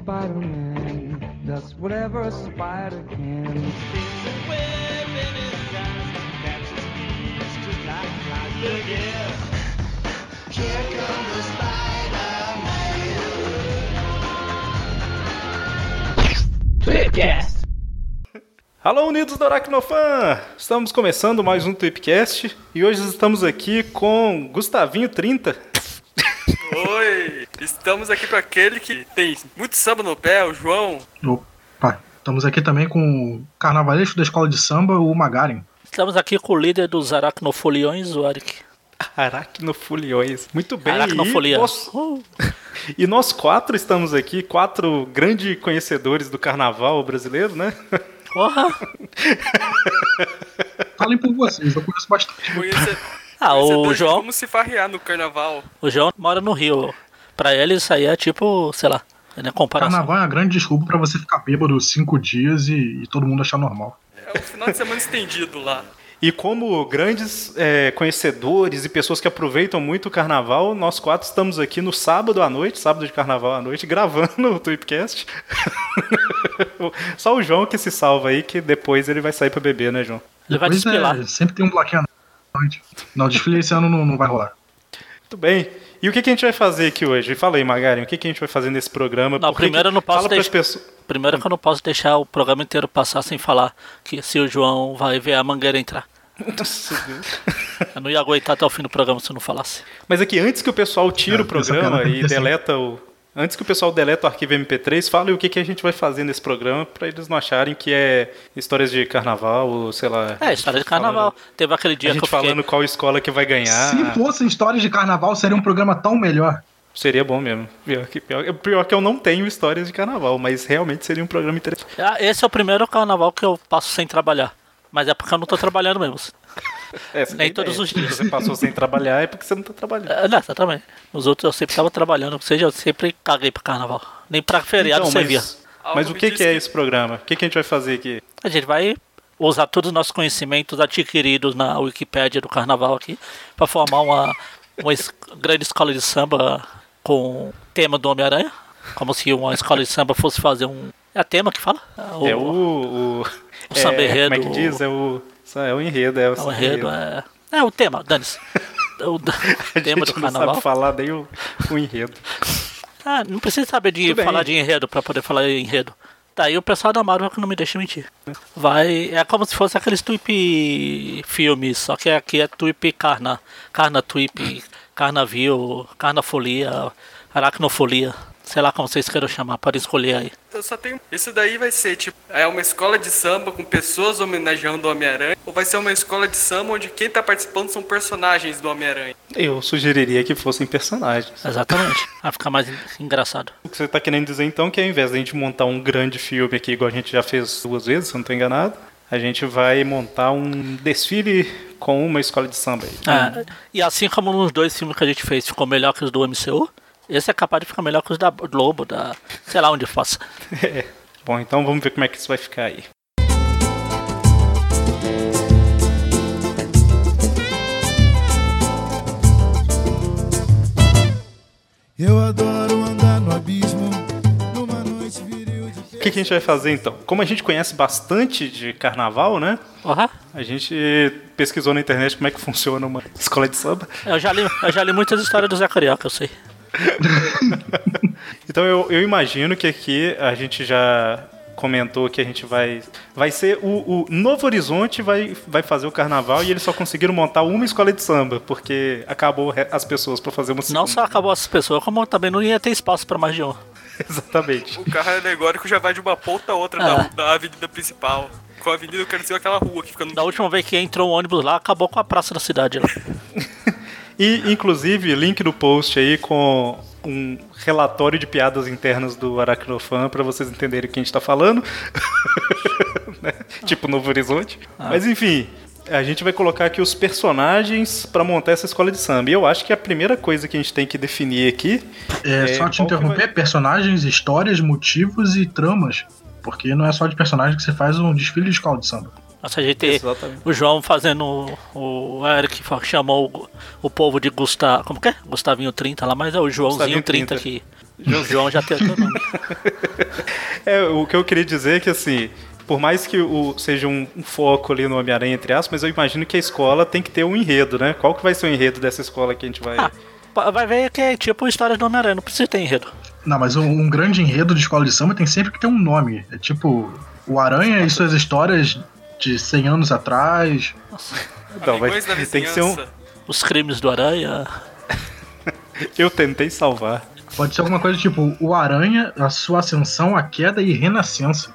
Spider-Man does whatever a spider can. Alô, unidos do Aracnofan! Estamos começando mais um Tweepcast e hoje estamos aqui com Gustavinho 30. Oi! Estamos aqui com aquele que tem muito samba no pé, o João. Opa, estamos aqui também com o carnavalesco da escola de samba, o Magarin. Estamos aqui com o líder dos aracnofoliões, o Arik. Aracnofoliões. Muito bem. Aracnofolia. E nós, e nós quatro estamos aqui, quatro grandes conhecedores do carnaval brasileiro, né? Porra! Falem por vocês, eu conheço bastante. Conhece... Ah, o João, Como se farrear no carnaval. o João mora no Rio. Pra ele isso aí é tipo, sei lá, é comparação. Carnaval é uma grande desculpa pra você ficar bêbado cinco dias e, e todo mundo achar normal. É o final de semana estendido lá. E como grandes é, conhecedores e pessoas que aproveitam muito o carnaval, nós quatro estamos aqui no sábado à noite, sábado de carnaval à noite, gravando o Tweepcast. Só o João que se salva aí, que depois ele vai sair pra beber, né, João? Ele vai Depois desfilar. é, sempre tem um bloquinho à noite. Não, desfile esse ano não, não vai rolar. Muito bem. E o que, que a gente vai fazer aqui hoje? Fala aí, o que, que a gente vai fazer nesse programa? Não, primeiro que- eu não posso deixar- pessoas. Primeiro que eu não posso deixar o programa inteiro passar sem falar que se o João vai ver a mangueira entrar. Nossa. Eu não ia aguentar até o fim do programa se eu não falasse. Mas aqui, antes que o pessoal tire É, o programa e deleta o. Antes que o pessoal deleta o arquivo MP3, fala o que, que a gente vai fazer nesse programa pra eles não acharem que é histórias de carnaval ou sei lá. É, história de carnaval. Teve aquele A dia que gente eu fiquei. falando qual escola que vai ganhar. Se fossem histórias de carnaval, seria um programa tão melhor. Seria bom mesmo. Pior que, pior, pior que eu não tenho histórias de carnaval, mas realmente seria um programa interessante. Ah, Esse é o primeiro carnaval que eu passo sem trabalhar. Mas é porque eu não tô trabalhando mesmo. É, Nem é a todos ideia. os dias. Se você passou sem trabalhar é porque você não tá trabalhando. É, não, exatamente. Nos outros eu sempre tava trabalhando, ou seja, eu sempre caguei pra carnaval. Nem pra feriado Então, servia. mas, mas o que, que é que- esse programa? O que, que a gente vai fazer aqui? A gente vai usar todos os nossos conhecimentos adquiridos na Wikipédia do carnaval aqui pra formar uma, uma es- grande escola de samba com tema do Homem-Aranha. Como se uma escola de samba fosse fazer um. É a tema que fala? É o. O, o samba é, Como é que diz? É o. É o enredo, é o, É o samba enredo, é. É o tema, dane-se. O A tema do não carnaval. sabe falar nem o, o enredo. Ah, não precisa saber de Tudo bem. falar de enredo pra poder falar de enredo. Daí o pessoal da Marvel que não me deixa mentir. Vai. É como se fosse aqueles tweep filmes, só que aqui é tweep carna. Carna tweep, carnavio, carnafolia, aracnofolia. Sei lá como vocês queiram chamar, para escolher aí. Eu só tenho. Isso daí vai ser tipo. É uma escola de samba com pessoas homenageando o Homem-Aranha. Ou vai ser uma escola de samba onde quem tá participando são personagens do Homem-Aranha. Eu sugeriria que fossem personagens. Exatamente. Vai ficar mais en- engraçado. O que você tá querendo dizer então é que ao invés da gente montar um grande filme aqui, igual a gente já fez duas vezes, se eu não tô enganado, a gente vai montar um desfile com uma escola de samba aí. É, e assim como nos dois filmes que a gente fez ficou melhor que os do MCU, esse é capaz de ficar melhor que os da Globo, da. sei lá onde faça. É. Bom, então vamos ver como é que isso vai ficar aí. Eu adoro andar no abismo numa noite viril de O que, que a gente vai fazer então? Como a gente conhece bastante de carnaval, né? Porra. A gente pesquisou na internet como é que funciona uma escola de samba. Eu já li, eu já li muitas histórias do Zé Carioca, eu sei. Então eu, eu imagino que aqui a gente já comentou que a gente vai. Vai ser o, o Novo Horizonte vai, vai fazer o carnaval e eles só conseguiram montar uma escola de samba, porque acabou as pessoas para fazer uma Não segunda. só acabou essas pessoas, como também não ia ter espaço pra mais de um. Exatamente. O carro alegórico já vai de uma ponta a outra Ah. da, da avenida principal. Com a avenida eu quero dizer aquela rua que fica no. Da última vez que entrou um ônibus lá, acabou com a praça da cidade lá. E, inclusive, link no post aí com um relatório de piadas internas do Aracnofan para vocês entenderem o que a gente tá falando. Né? Tipo Novo Horizonte. Mas enfim, a gente vai colocar aqui os personagens para montar essa escola de samba. E eu acho que a primeira coisa que a gente tem que definir aqui É, só te interromper, vai- personagens, histórias, motivos e tramas. Porque não é só de personagem que você faz um desfile de escola de samba. Nossa, a gente Exatamente. o João fazendo o, o Eric chamou o, o povo de Gustavo, como que é? Gustavinho 30 lá, mas é o Joãozinho Gustavinho 30 30. aqui. O João já tem o nome. É, o que eu queria dizer é que, assim, por mais que o, seja um, um foco ali no Homem-Aranha, entre aspas, mas eu imagino que a escola tem que ter um enredo, né? Qual que vai ser o enredo dessa escola que a gente vai... Ah, vai ver que é tipo história do Homem-Aranha, não precisa ter enredo. Não, mas um, um grande enredo de escola de samba tem sempre que ter um nome. É tipo, o Aranha e suas histórias de 100 anos atrás. Vai, Amigões da tem que ser um... Os crimes do Aranha. Eu tentei salvar. Pode ser alguma coisa tipo o Aranha, a sua ascensão, a queda e renascença.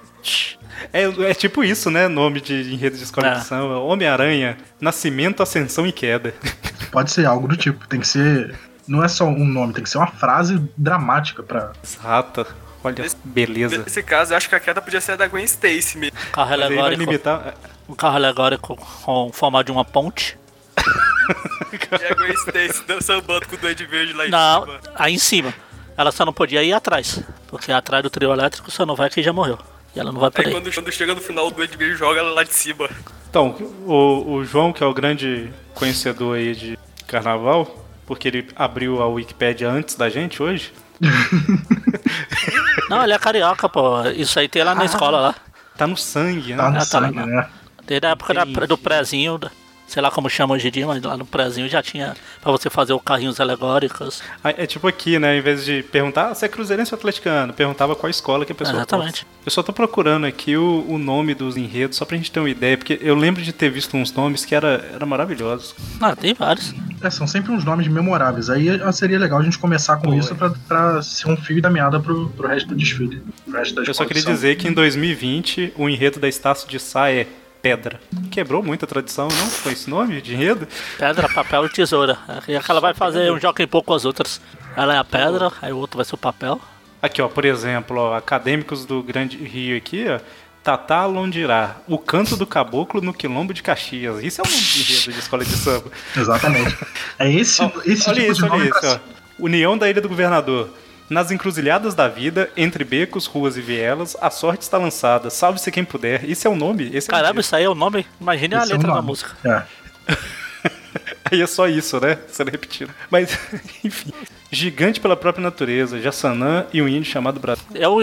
É, é tipo isso, né? Nome de enredo de escola É. de samba. Homem-Aranha, Nascimento, Ascensão e Queda. Pode ser algo do tipo. Tem que ser. Não é só um nome, tem que ser uma frase dramática pra. Exato. Olha, Nesse- beleza. Nesse caso, eu acho que a queda podia ser a da Gwen Stacy mesmo. Carro aí alegórico. limitar... Um carro alegórico com o formato de uma ponte. E a Gwen Stacy dan- sambando com o Duende Verde lá em Não, cima. aí em cima. Ela só não podia ir atrás. Porque atrás do trio elétrico só não vai quem já morreu. E ela não vai Aí poder. ir. quando, quando chega no final, o Duende Verde joga ela lá de cima. Então, o, o João, que é o grande conhecedor aí de carnaval, porque ele abriu a Wikipédia antes da gente hoje. Não, ele é carioca, pô. Isso aí tem lá na escola lá. Tá no sangue, né? Tá no Ah, tá lá, sangue, né? Desde a época da- do prezinho, da- sei lá como chama hoje em dia, mas lá no prezinho já tinha pra você fazer o carrinhos alegóricos. Ah, É tipo aqui, né? Em vez de perguntar ah, se é cruzeirense ou atleticano, perguntava qual escola que a pessoa Exatamente. Eu só tô procurando aqui o, o nome dos enredos, só pra gente ter uma ideia, porque eu lembro de ter visto uns nomes que era, era maravilhosos. Ah, tem vários. É, são sempre uns nomes memoráveis. Aí eh, seria legal a gente começar com Pô, isso é. pra, pra ser um fio da meada pro, pro resto do desfile. Pro resto da Eu só queria dizer que em 2020 o enredo da Estácio de Sá é Pedra. Quebrou muita tradição, não? Foi esse nome de enredo? Pedra, papel e tesoura. E aquela vai fazer um jogo em pouco com as outras. Ela é a pedra, aí o outro vai ser o papel. Aqui, ó, por exemplo, ó, acadêmicos do Grande Rio aqui, ó. Tatá Londirá, o canto do caboclo no quilombo de Caxias. Isso é um nome de enredo de escola de samba. Exatamente. É esse, Ó, esse olha tipo isso, de nome olha pra isso, ó. União da Ilha do Governador. Nas encruzilhadas da vida, entre becos, ruas e vielas, a sorte está lançada. Salve-se quem puder. Isso é o nome? Esse é o Caramba, enredo. isso aí é o nome. Imagine a Esse é o letra da nome. música. É. Aí é só isso, né? Sendo repetido. Mas, enfim. Gigante pela própria natureza, Jassanã e um índio chamado Brasil. Eu,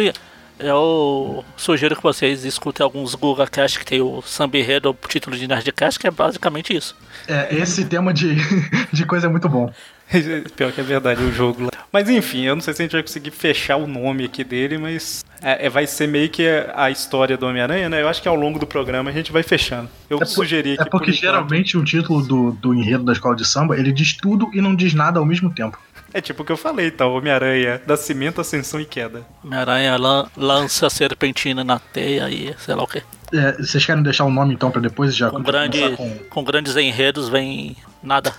eu sugiro que vocês escutem alguns Google Cast que tem o Samba Enredo, o título de Nerdcast, que é basicamente isso. É, esse tema de, de coisa é muito bom. Pior que é verdade, o jogo lá. Mas enfim, eu não sei se a gente vai conseguir fechar o nome aqui dele, mas é, é- vai ser meio que a história do Homem-Aranha, né? Eu acho que ao longo do programa a gente vai fechando. Eu É por- sugeri aqui É porque por enquanto- geralmente o título do, do enredo da escola de samba, ele diz tudo e não diz nada ao mesmo tempo. É tipo o que eu falei, então, Homem-Aranha, Nascimento, Ascensão e Queda. Homem-Aranha lan- lança a serpentina na teia e sei lá o que. É, vocês querem deixar o nome então pra depois já Com, começar grande, com- com grandes enredos vem nada.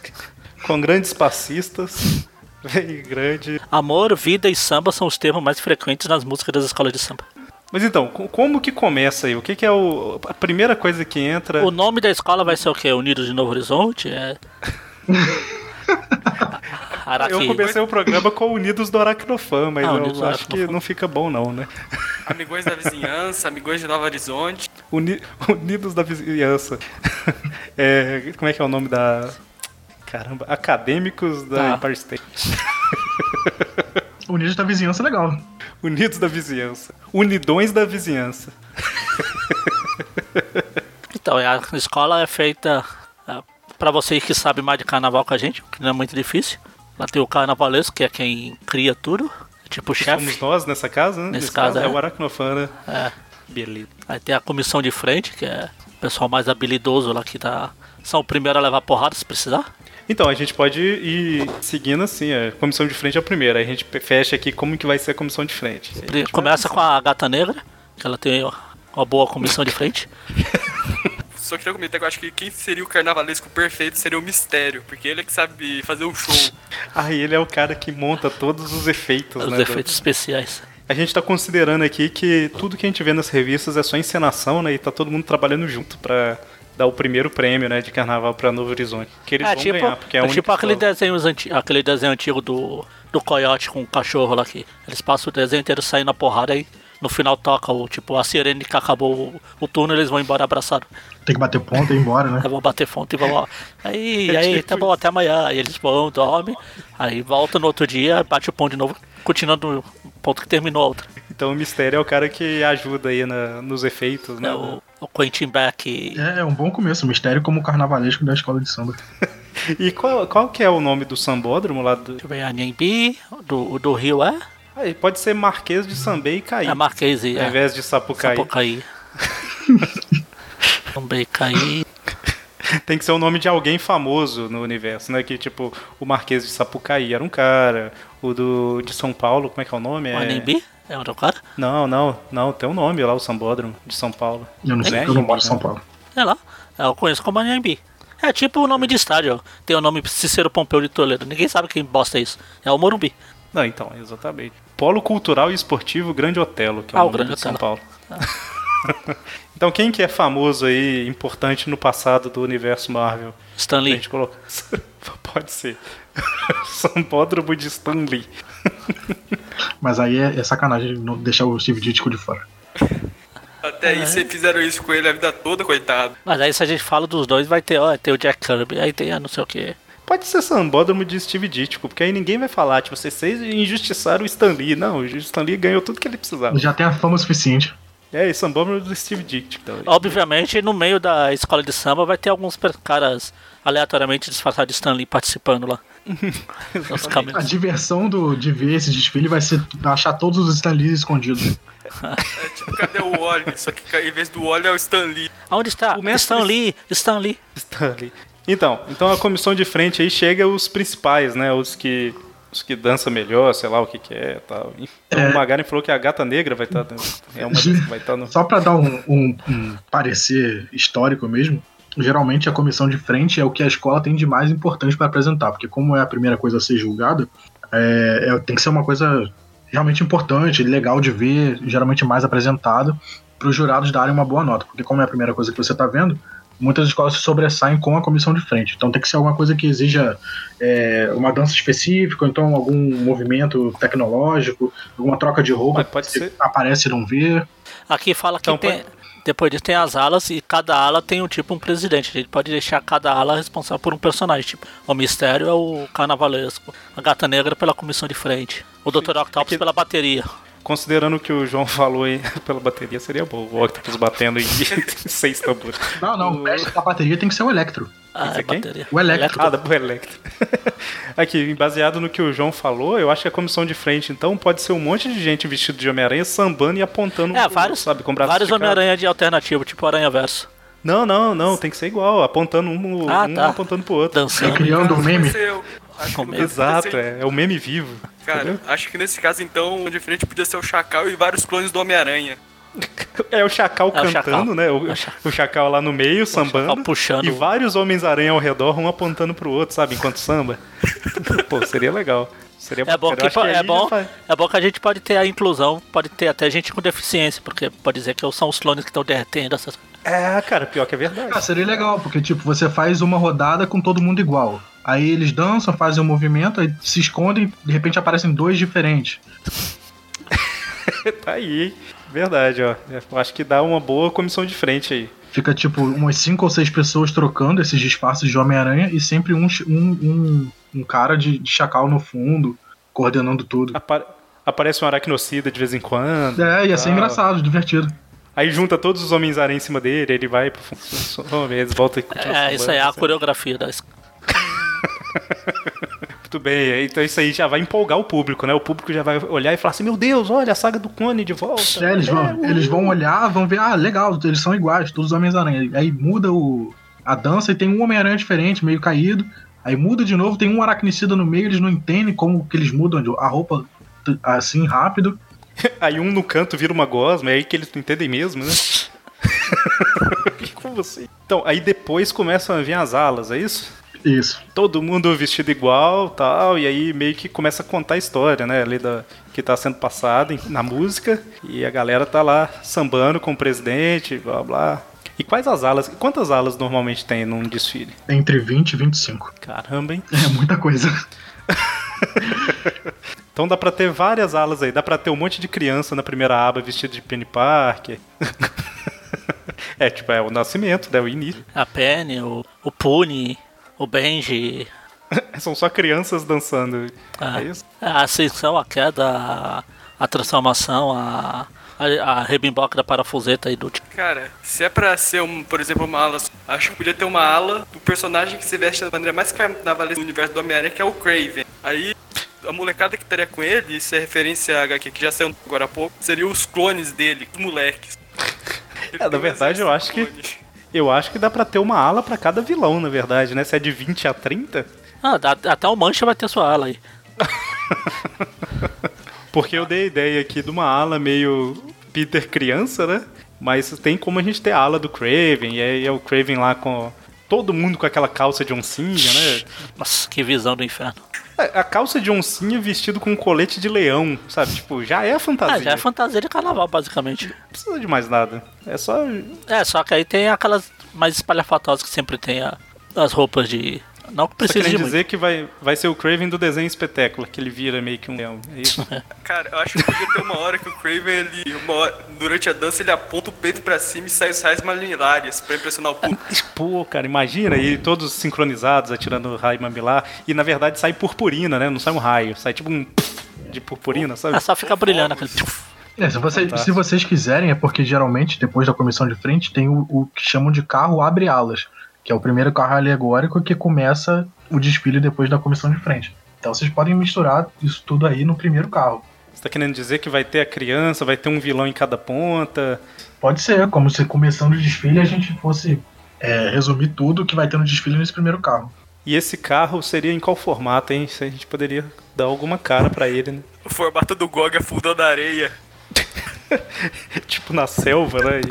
Com grandes passistas, vem grande. Amor, vida e samba são os termos mais frequentes nas músicas das escolas de samba. Mas então, co- como que começa aí? O que, que é o, a primeira coisa que entra? O nome da escola vai ser o quê? Unidos de Novo Horizonte? É. Araqui. Eu comecei o programa com Unidos do Aracnofan, mas Ah, eu acho que não fica bom não, né? Amigões da vizinhança, amigões de Novo Horizonte. Uni- Unidos da Vizinhança. É, como é que é o nome da... Caramba, Acadêmicos da Ah. Empire State. Unidos da vizinhança é legal. Unidos da Vizinhança. Unidões da Vizinhança. Então, a escola é feita é, pra vocês que sabem mais de carnaval que a gente, que não é muito difícil. Lá tem o carnavalesco, que é quem cria tudo, é tipo o Somos chefe. nós nessa casa, né? Nesse caso, é é. o Aracnofan, né? É. Beleza. Aí tem a comissão de frente, que é o pessoal mais habilidoso lá que tá. São o primeiro a levar porrada se precisar. Então, a gente pode ir seguindo assim, a comissão de frente é a primeira, aí a gente fecha aqui como que vai ser a comissão de frente. Começa com a gata negra, que ela tem uma boa comissão de frente. Só queria comentar que eu acho que quem seria o carnavalesco perfeito seria o Mistério, porque ele é que sabe fazer um show. Ah, e ele é o cara que monta todos os efeitos, Os né? efeitos especiais. A gente tá considerando aqui que tudo que a gente vê nas revistas é só encenação, né? E tá todo mundo trabalhando junto pra dar o primeiro prêmio, né, de carnaval pra Novo Horizonte. Que eles É vão tipo, ganhar, porque é, é tipo aquele, desenho, anti- aquele desenho antigo do, do coiote com o cachorro lá aqui. Eles passam o desenho inteiro saindo na porrada e no final toca o tipo a sirene que acabou o, o turno, eles vão embora abraçados. Tem que bater ponta e ir embora, né? Aí vão bater fonte e vão lá. Aí, aí, tá bom, até amanhã. Aí eles vão, dormem, aí volta no outro dia, bate o ponto de novo, continuando no ponto que terminou a outra. Então o mistério é o cara que ajuda aí na- nos efeitos, né? É, o, o Quentin Beck. É, é um bom começo. Mistério como o carnavalesco da escola de samba. E qual, qual que é o nome do sambódromo lá do. Deixa eu ver, a Nimbi, do, do Rio é? Aí pode ser Marquês de Sambei e Caí. É Marquês e Ao é. invés de Sapucaí. Sapucaí. Também caí. Tem que ser o nome de alguém famoso no universo, né? Que tipo, o Marquês de Sapucaí era um cara. O do de São Paulo, como é que é o nome? O É... Nimbi? É outro cara? Não, não, não, tem um nome lá, o Sambódromo de São Paulo. Eu não sei, É, eu não moro em? São Paulo. Sei lá. Eu conheço como Anhembi. É tipo o nome de estádio. Tem o nome Cicero Pompeu de Toledo. Ninguém sabe quem bosta é isso. É o Morumbi. Não, então, exatamente. Polo Cultural e Esportivo Grande Otelo, que é Ah, o o nome Grande de São. Paulo. então, quem que é famoso aí, importante no passado do universo Marvel? A Stanley. gente coloca. Pode ser. Sambódromo de Stanley. Mas aí é, é sacanagem não deixar o Steve Ditko de fora. Até aí vocês fizeram isso com ele a vida toda, coitado. Mas aí se a gente fala dos dois, vai ter, ó, tem o Jack Kirby, aí tem a não sei o que. Pode ser Sambódromo de Steve Ditko, porque aí ninguém vai falar, tipo, vocês injustiçaram o Stan Lee. Não, o Stan Lee ganhou tudo que ele precisava. Já tem a fama suficiente. É, e Sambódromo do Steve Ditko. Então. Obviamente, no meio da escola de samba vai ter alguns caras aleatoriamente disfarçados de Stanley participando lá. Os A diversão do, de ver esse desfile vai ser achar todos os Stanleys escondidos. É tipo, cadê o Wally? Só que em vez do Wally é o Stan Lee. Aonde está? O mestre- Stanley, Stanley. Stanley. Então, então a comissão de frente aí chega os principais, né? Os que os que dançam melhor, sei lá o que que é, tal. Então, É. o Magaren falou que a gata negra vai estar é uma das que vai estar no Só pra dar um, um- um parecer histórico mesmo, geralmente a comissão de frente é o que a escola tem de mais importante pra apresentar, porque como é a primeira coisa a ser julgada, é, é- tem que ser uma coisa realmente importante, legal de ver, geralmente mais apresentada, para os jurados darem uma boa nota, porque como é a primeira coisa que você tá vendo, muitas escolas se sobressaem com a comissão de frente. Então tem que ser alguma coisa que exija é, uma dança específica, ou então algum movimento tecnológico, alguma troca de roupa Mas pode que você ser- aparece e não vê. Aqui fala que Então, tem. Depois disso tem as alas e cada ala tem um tipo um presidente. A gente pode deixar cada ala responsável por um personagem. Tipo, o mistério é o carnavalesco, a gata negra pela comissão de frente, o Dr. Octopus que- pela bateria. Considerando o que o João falou aí pela bateria, seria bom. O Octopus batendo em seis tambores. Não, não, o da bateria tem que ser o Electro. Ah, é quem? bateria. O Electro. Ah, do Electro. Aqui, baseado no que o João falou, eu acho que a comissão de frente, então, pode ser um monte de gente vestido de Homem-Aranha sambando e apontando É, vários, sabe, com braços vários. Homem-Aranha de alternativo, tipo Aranha Verso. Não, não, não, tem que ser igual, apontando um, Ah, um tá. apontando pro outro. Dançando. Criando um meme. O- que caso Exato, ser- é, é o meme vivo. Cara, entendeu? acho que nesse caso, então, de frente podia ser o Chacal e vários clones do Homem-Aranha. É o Chacal É o cantando, Chacal. né? O, É o Chacal. o lá no meio, sambando. Puxando. E vários Homens-Aranha ao redor, um apontando pro outro, sabe? Enquanto samba. Pô, seria legal. Seria É bom, que, aí é, bom, faz- é bom que a gente pode ter a inclusão, pode ter até gente com deficiência, porque pode dizer que são os clones que estão derretendo essas É, cara, pior que é verdade. Ah, seria legal, porque tipo, você faz uma rodada com todo mundo igual. Aí eles dançam, fazem um movimento, aí se escondem, de repente aparecem dois diferentes. tá aí? Verdade, ó. Eu acho que dá uma boa comissão de frente aí. Fica tipo umas cinco ou seis pessoas trocando esses disfarces de Homem-Aranha e sempre um, um, um, um cara de, de chacal no fundo, coordenando tudo. Apa- Aparece um aracnocida de vez em quando. É, ia ser tal. engraçado, divertido. Aí junta todos os Homens-Aranha em cima dele, ele vai pro fundo, eles voltam e É, isso aí é a coreografia da escola. Muito bem, então isso aí já vai empolgar o público, né? O público já vai olhar e falar assim: Meu Deus, olha a saga do clone de volta. É, eles, vão, eles vão olhar, vão ver, ah, legal, eles são iguais, todos os Homens-Aranha. Aí muda o, a dança e tem um Homem-Aranha diferente, meio caído. Aí muda de novo, tem um aracnicida no meio, eles não entendem como que eles mudam a roupa assim rápido. Aí um no canto vira uma gosma, é aí que eles não entendem mesmo, né? Como assim? Então, aí depois começam a vir as alas, é isso? Isso. Todo mundo vestido igual, tal, e aí meio que começa a contar a história, né, ali da que tá sendo passada na música, e a galera tá lá sambando com o presidente, blá blá. E quais as alas? Quantas alas normalmente tem num desfile? Entre 20 e 25. Caramba, hein? É muita coisa. Então dá pra ter várias alas aí. Dá pra ter um monte de criança na primeira aba vestido de Penny Parker. é, tipo, é o nascimento, né? O início. A Penny, o, o Puni, o Benji, São só crianças dançando. a, É isso? a ascensão, a queda, a, transformação, a, a, a rebimboca da parafuseta aí do tipo. Cara, se é pra ser, um, por exemplo, uma ala, acho que podia ter uma ala do personagem que se veste da maneira mais carnavalesca do universo do Homem-Aranha, que é o Craven. Aí, a molecada que estaria com ele, isso é referência a HQ que já saiu agora há pouco, seriam os clones dele, os moleques. É, na verdade, eu acho que-. Eu acho que dá pra ter uma ala pra cada vilão, na verdade, né? Se é de 20 a 30. Ah, dá- até o Mancha vai ter sua ala aí. Porque eu dei a ideia aqui de uma ala meio Peter criança, né? Mas tem como a gente ter a ala do Craven, e aí é o Craven lá com. Todo mundo com aquela calça de oncinha, né? Nossa, que visão do inferno. É, A calça de oncinha vestido com um colete de leão, sabe? Tipo, já é fantasia. Ah, já é fantasia de carnaval, basicamente. Não precisa de mais nada. É só. É, só que aí tem aquelas mais espalhafatosas que sempre tem a- as roupas de. Não que Só precise de querendo muito. dizer que vai, vai ser o Craven do desenho espetáculo, que ele vira meio que um leão. É isso? Cara, eu acho que podia ter uma hora que o Craven, ele, uma hora- durante a dança, ele aponta o peito pra cima e sai os raios mamilares pra impressionar o público. Pô, cara, imagina aí todos sincronizados atirando raio mamilar. E na verdade sai purpurina, né? Não sai um raio, sai tipo um de purpurina, sabe? É só ficar brilhando aquele. É, se, vocês, se vocês quiserem, é porque geralmente, depois da comissão de frente, tem o, o que chamam de carro abre-alas, que é o primeiro carro alegórico que começa o desfile depois da comissão de frente. Então vocês podem misturar isso tudo aí no primeiro carro. Você tá querendo dizer que vai ter a criança, vai ter um vilão em cada ponta. Pode ser, como se começando o desfile a gente fosse é, resumir tudo que vai ter no desfile nesse primeiro carro. E esse carro seria em qual formato, hein? Se a gente poderia dar alguma cara pra ele, né? O formato do Gog afundando a areia. tipo na selva, né?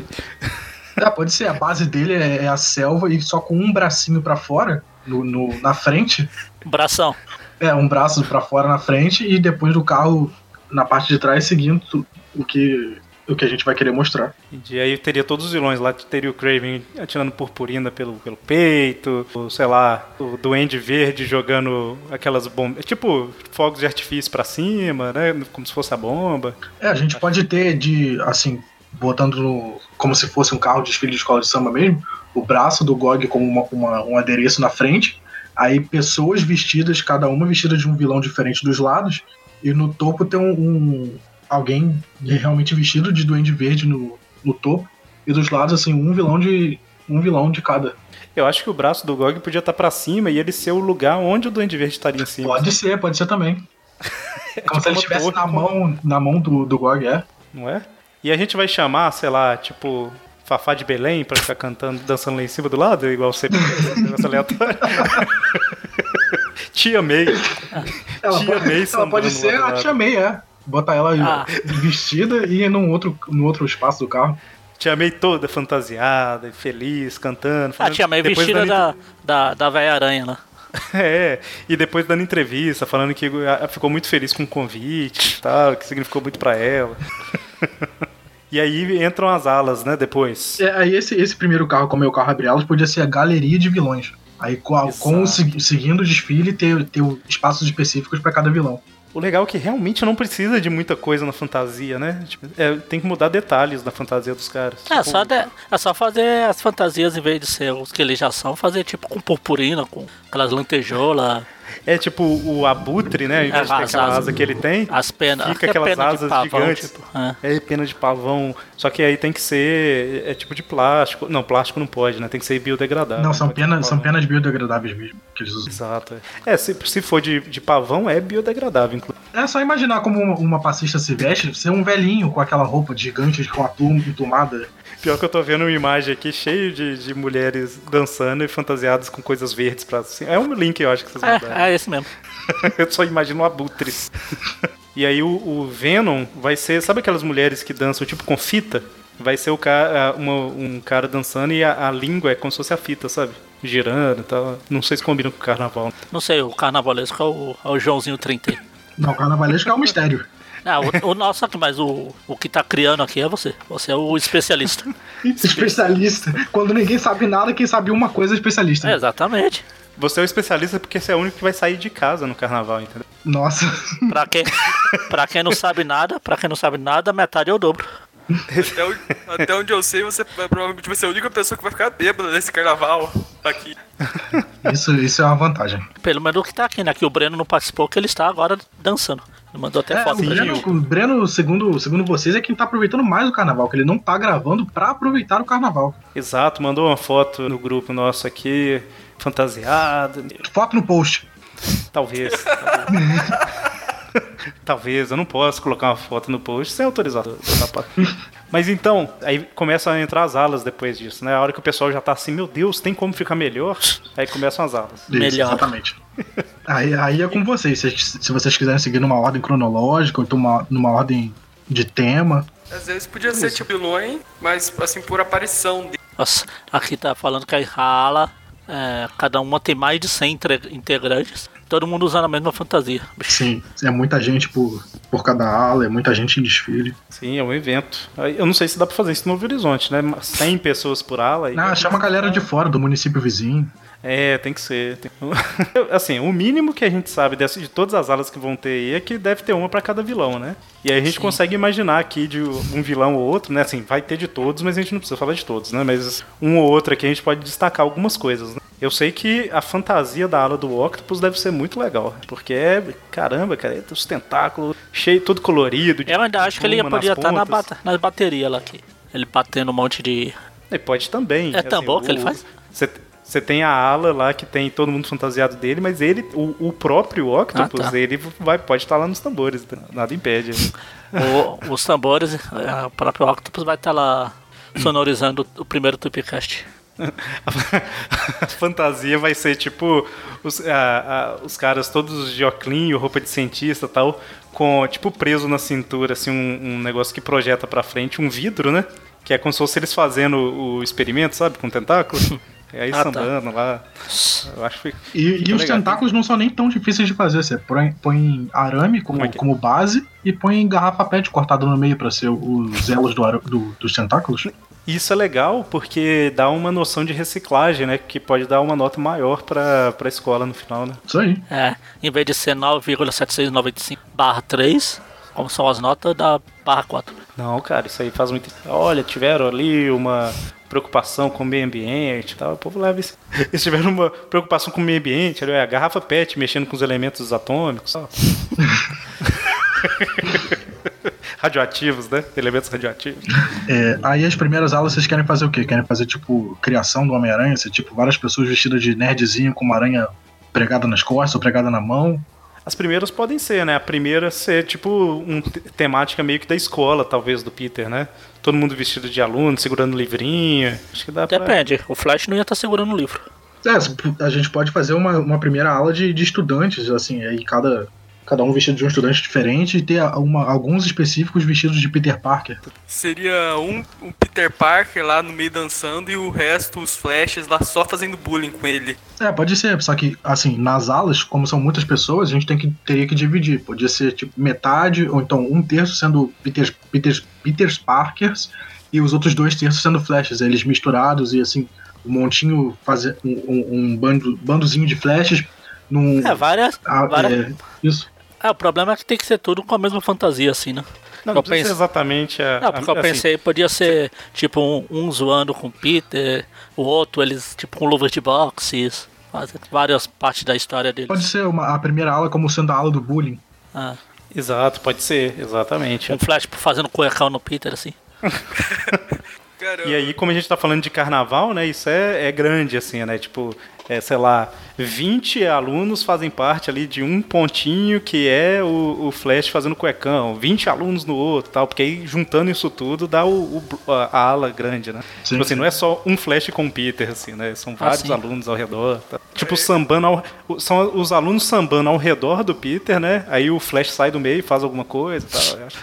É, pode ser, a base dele é, é a selva e só com um bracinho pra fora, no, no- na frente, Bração. É, um braço pra fora na frente e depois do carro na parte de trás seguindo o que, o que a gente vai querer mostrar. E aí teria todos os vilões lá, teria o Craven atirando purpurina pelo, pelo peito, o, sei lá, o Duende Verde jogando aquelas bombas, tipo fogos de artifício pra cima, né, como se fosse a bomba. É, a gente pode ter de, assim, botando no- como se fosse um carro de desfile de escola de samba mesmo, o braço do GOG como uma- uma- um adereço na frente, aí pessoas vestidas, cada uma vestida de um vilão diferente dos lados, e no topo tem um, um- alguém realmente vestido de Duende Verde no, no topo, e dos lados, assim, um vilão de um vilão de cada. Eu acho que o braço do Gog podia estar pra cima e ele ser o lugar onde o Duende Verde estaria em cima. Pode ser, pode ser também. Como se ele uma estivesse na com- mão, na mão do, do GOG, é? Não é? E a gente vai chamar, sei lá, tipo, Fafá de Belém pra ficar cantando, dançando lá em cima do lado, igual você negócio aleatório. Tia May. Ela Tia pode, May ela pode ser a. Tia May, é. Botar ela Ah. vestida e ir num outro, no outro espaço do carro. Tia May toda fantasiada feliz, cantando. A falando- tia May vestida dando da, da, da velha aranha lá. É, e depois dando entrevista, falando que ah, ficou muito feliz com o convite e tal, que significou muito pra ela. e aí entram as alas, né, depois. É, aí esse, esse primeiro carro, como é o carro abre alas, podia ser a galeria de vilões. Aí com, a- com o seguindo o desfile, ter, ter espaços específicos pra cada vilão. O legal é que realmente não precisa de muita coisa na fantasia, né? Tipo, é, tem que mudar detalhes da fantasia dos caras. É, Tipo, só, de- é só fazer as fantasias, em vez de ser os que eles já são, fazer tipo com purpurina, com aquelas lantejoulas, É tipo o abutre, né? Em vez É, de ter as aquela asas. asa que ele tem, as penas. fica é aquelas pena asas pavão, gigantes. tipo, é. É pena de pavão. Só que aí tem que ser. É tipo de plástico. Não, plástico não pode, né? Tem que ser biodegradável. Não, são penas, são penas biodegradáveis mesmo que eles usam. Exato. É, se, se for de, de pavão, é biodegradável, inclusive. É só imaginar como uma, uma passista se veste, ser um velhinho com aquela roupa gigante com a tum- entumada. Pior que eu tô vendo uma imagem aqui cheio de, de mulheres dançando e fantasiadas com coisas verdes pra cima. É um link, eu acho que vocês mandaram. É, é esse mesmo. eu só imagino o abutre. e aí o, o Venom vai ser. Sabe aquelas mulheres que dançam tipo com fita? Vai ser o cara, uma- um cara dançando e a, a língua é como se fosse a fita, sabe? Girando e tal. Não sei se combina com o carnaval. Não sei, o carnavalesco é o, é o Joãozinho 30. Não, o carnavalesco é um mistério. Ah, o, o nosso aqui, mas o, o que tá criando aqui é você. Você é o especialista. Especialista. Quando ninguém sabe nada, quem sabe uma coisa é especialista. É, exatamente. Você é o especialista porque você é o único que vai sair de casa no carnaval, entendeu? Nossa, Pra quem, pra quem não sabe nada, pra quem não sabe nada, metade é o dobro. Até onde, até onde eu sei, você vai, provavelmente vai ser a única pessoa que vai ficar bêbada nesse carnaval aqui. isso, isso é uma vantagem. Pelo menos o que tá aqui, né? Que o Breno não participou, que ele está agora dançando. Ele mandou até É, o foto pra Breno, gente. o Breno, segundo, segundo vocês, é quem tá aproveitando mais o carnaval, que ele não tá gravando pra aproveitar o carnaval. Exato, mandou uma foto no grupo nosso aqui, fantasiado. Foto no post. Talvez. talvez. Talvez, eu não posso colocar uma foto no post sem autorização. Mas então, aí começam a entrar as alas depois disso, né? A hora que o pessoal já tá assim, meu Deus, tem como ficar melhor? Aí começam as alas. Isso, Melhor. Exatamente. Aí, aí é com vocês. Se, se vocês quiserem seguir numa ordem cronológica ou então uma, numa ordem de tema. Às vezes podia ser tipo vilões, mas assim, por aparição dele. Nossa, aqui tá falando que a ala, é, cada uma tem mais de 100 entre- integrantes, todo mundo usando a mesma fantasia. Sim, é muita gente por, por cada ala, é muita gente em desfile. Sim, é um evento. Eu não sei se dá pra fazer isso no Novo Horizonte, né? 100 pessoas por ala. e- Ah, chama a galera de fora, do município vizinho. É, tem que ser. Tem- Assim, o mínimo que a gente sabe dessa- de todas as alas que vão ter aí é que deve ter uma pra cada vilão, né? E aí a gente Sim. consegue imaginar aqui de um vilão ou outro, né? Assim, vai ter de todos, mas a gente não precisa falar de todos, né? Mas um ou outro aqui a gente pode destacar algumas coisas, né? Eu sei que a fantasia da ala do Octopus deve ser muito legal, porque é, caramba, cara, é os tentáculos cheio, todo colorido. Eu ainda acho que ele podia estar na, pontas. bata, na bateria lá aqui. Ele batendo um monte de. E pode também. É tambor que ele faz? Você tem a ala lá que tem todo mundo fantasiado dele, mas ele, o, o próprio Octopus, Ah, tá. ele vai, pode estar lá nos tambores, nada impede. o- os tambores, é, o próprio Octopus vai estar lá sonorizando o primeiro Tupicast. a fantasia vai ser tipo os, a- a- os caras todos de oclinho, roupa de cientista e tal, com tipo preso na cintura, assim, um, um negócio que projeta pra frente, um vidro, né? Que é como se fosse eles fazendo o experimento, sabe? Com tentáculos. E aí Ah, tá. sambando lá. Eu acho que. E, e Fica os legal. tentáculos não são nem tão difíceis de fazer. Você põe, põe arame como, Como é que é? como base e põe garrafa PET cortada no meio pra ser os elos do, do- dos tentáculos. Isso é legal porque dá uma noção de reciclagem, né? Que pode dar uma nota maior pra, pra escola no final, né? Isso aí. É, em vez de ser 9,7695 barra 3, como são as notas, dá barra 4. Não, cara, isso aí faz muito. Olha, tiveram ali uma preocupação com o meio ambiente e tal. O povo leva isso. Eles tiveram uma preocupação com o meio ambiente, ali, a garrafa PET mexendo com os elementos atômicos. radioativos, né? Elementos radioativos. É, aí as primeiras aulas vocês querem fazer o quê? Querem fazer tipo criação do Homem-Aranha? Tipo várias pessoas vestidas de nerdzinho com uma aranha pregada nas costas ou pregada na mão? As primeiras podem ser, né? A primeira ser tipo um te- temática meio que da escola, talvez, do Peter, né? Todo mundo vestido de aluno, segurando livrinho. Acho que dá pra. Depende, o Flash não ia estar segurando o livro. É, a gente pode fazer uma, uma primeira aula de, de estudantes, assim, aí cada, cada um vestido de um estudante diferente e ter uma- alguns específicos vestidos de Peter Parker. Seria um, um Peter Parker lá no meio dançando e o resto, os flashes lá só fazendo bullying com ele. É, pode ser, só que, assim, nas alas, como são muitas pessoas, a gente tem que, teria que dividir. Podia ser, tipo, metade, ou então um terço sendo Peter, Peter, Peters Parkers e os outros dois terços sendo Flashes, eles misturados e, assim, um montinho, fazer um, um, um bando, bandozinho de Flashes num... É, várias. ah, várias- é, isso. É, o problema é que tem que ser tudo com a mesma fantasia, assim, né? Não, eu não ser exatamente a. Não, porque a- eu assim, pensei, podia ser tipo um, um zoando com o Peter, o outro, eles tipo com luvas de boxes, várias partes da história deles. Pode ser uma, a primeira aula como sendo a aula do bullying. Ah, Exato, pode ser, exatamente. um flash fazendo cuecão no Peter, assim. E aí, como a gente tá falando de carnaval, né? Isso é, é grande, assim, né? Tipo, é, sei lá, 20 alunos fazem parte ali de um pontinho que é o, o Flash fazendo cuecão, 20 alunos no outro tal, porque aí juntando isso tudo dá o, o- a, a ala grande, né? Sim. Tipo assim, não é só um Flash com o Peter, assim, né? São vários sim. alunos ao redor. tá? Tipo, sambando ao, São os alunos sambando ao redor do Peter, né? Aí o Flash sai do meio e faz alguma coisa e tal. eu acho.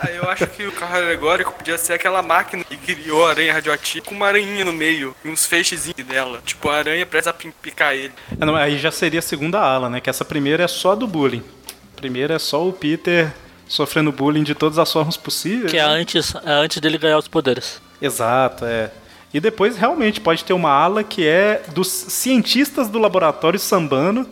Ah, eu acho que o carro alegórico podia ser aquela máquina que criou a aranha radioativa com uma aranhinha no meio e uns feixezinhos dela. Tipo, a aranha presta pra picar ele. É, não, aí já seria a segunda ala, né? Que essa primeira é só do bullying. A primeira é só o Peter sofrendo bullying de todas as formas possíveis. Que é né? antes, é antes dele ganhar os poderes. Exato, é. E depois realmente pode ter uma ala que é dos cientistas do laboratório sambando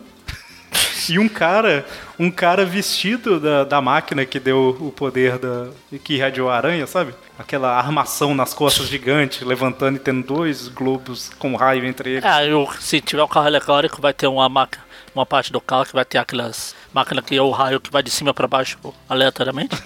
e um cara, um cara vestido da, da máquina que deu o poder da que irradiou a aranha, sabe? Aquela armação nas costas gigante, levantando e tendo dois globos com raio entre eles. É, eu, se tiver o carro alegórico, vai ter uma máquina, uma parte do carro que vai ter aquelas máquinas que é o raio que vai de cima pra baixo aleatoriamente.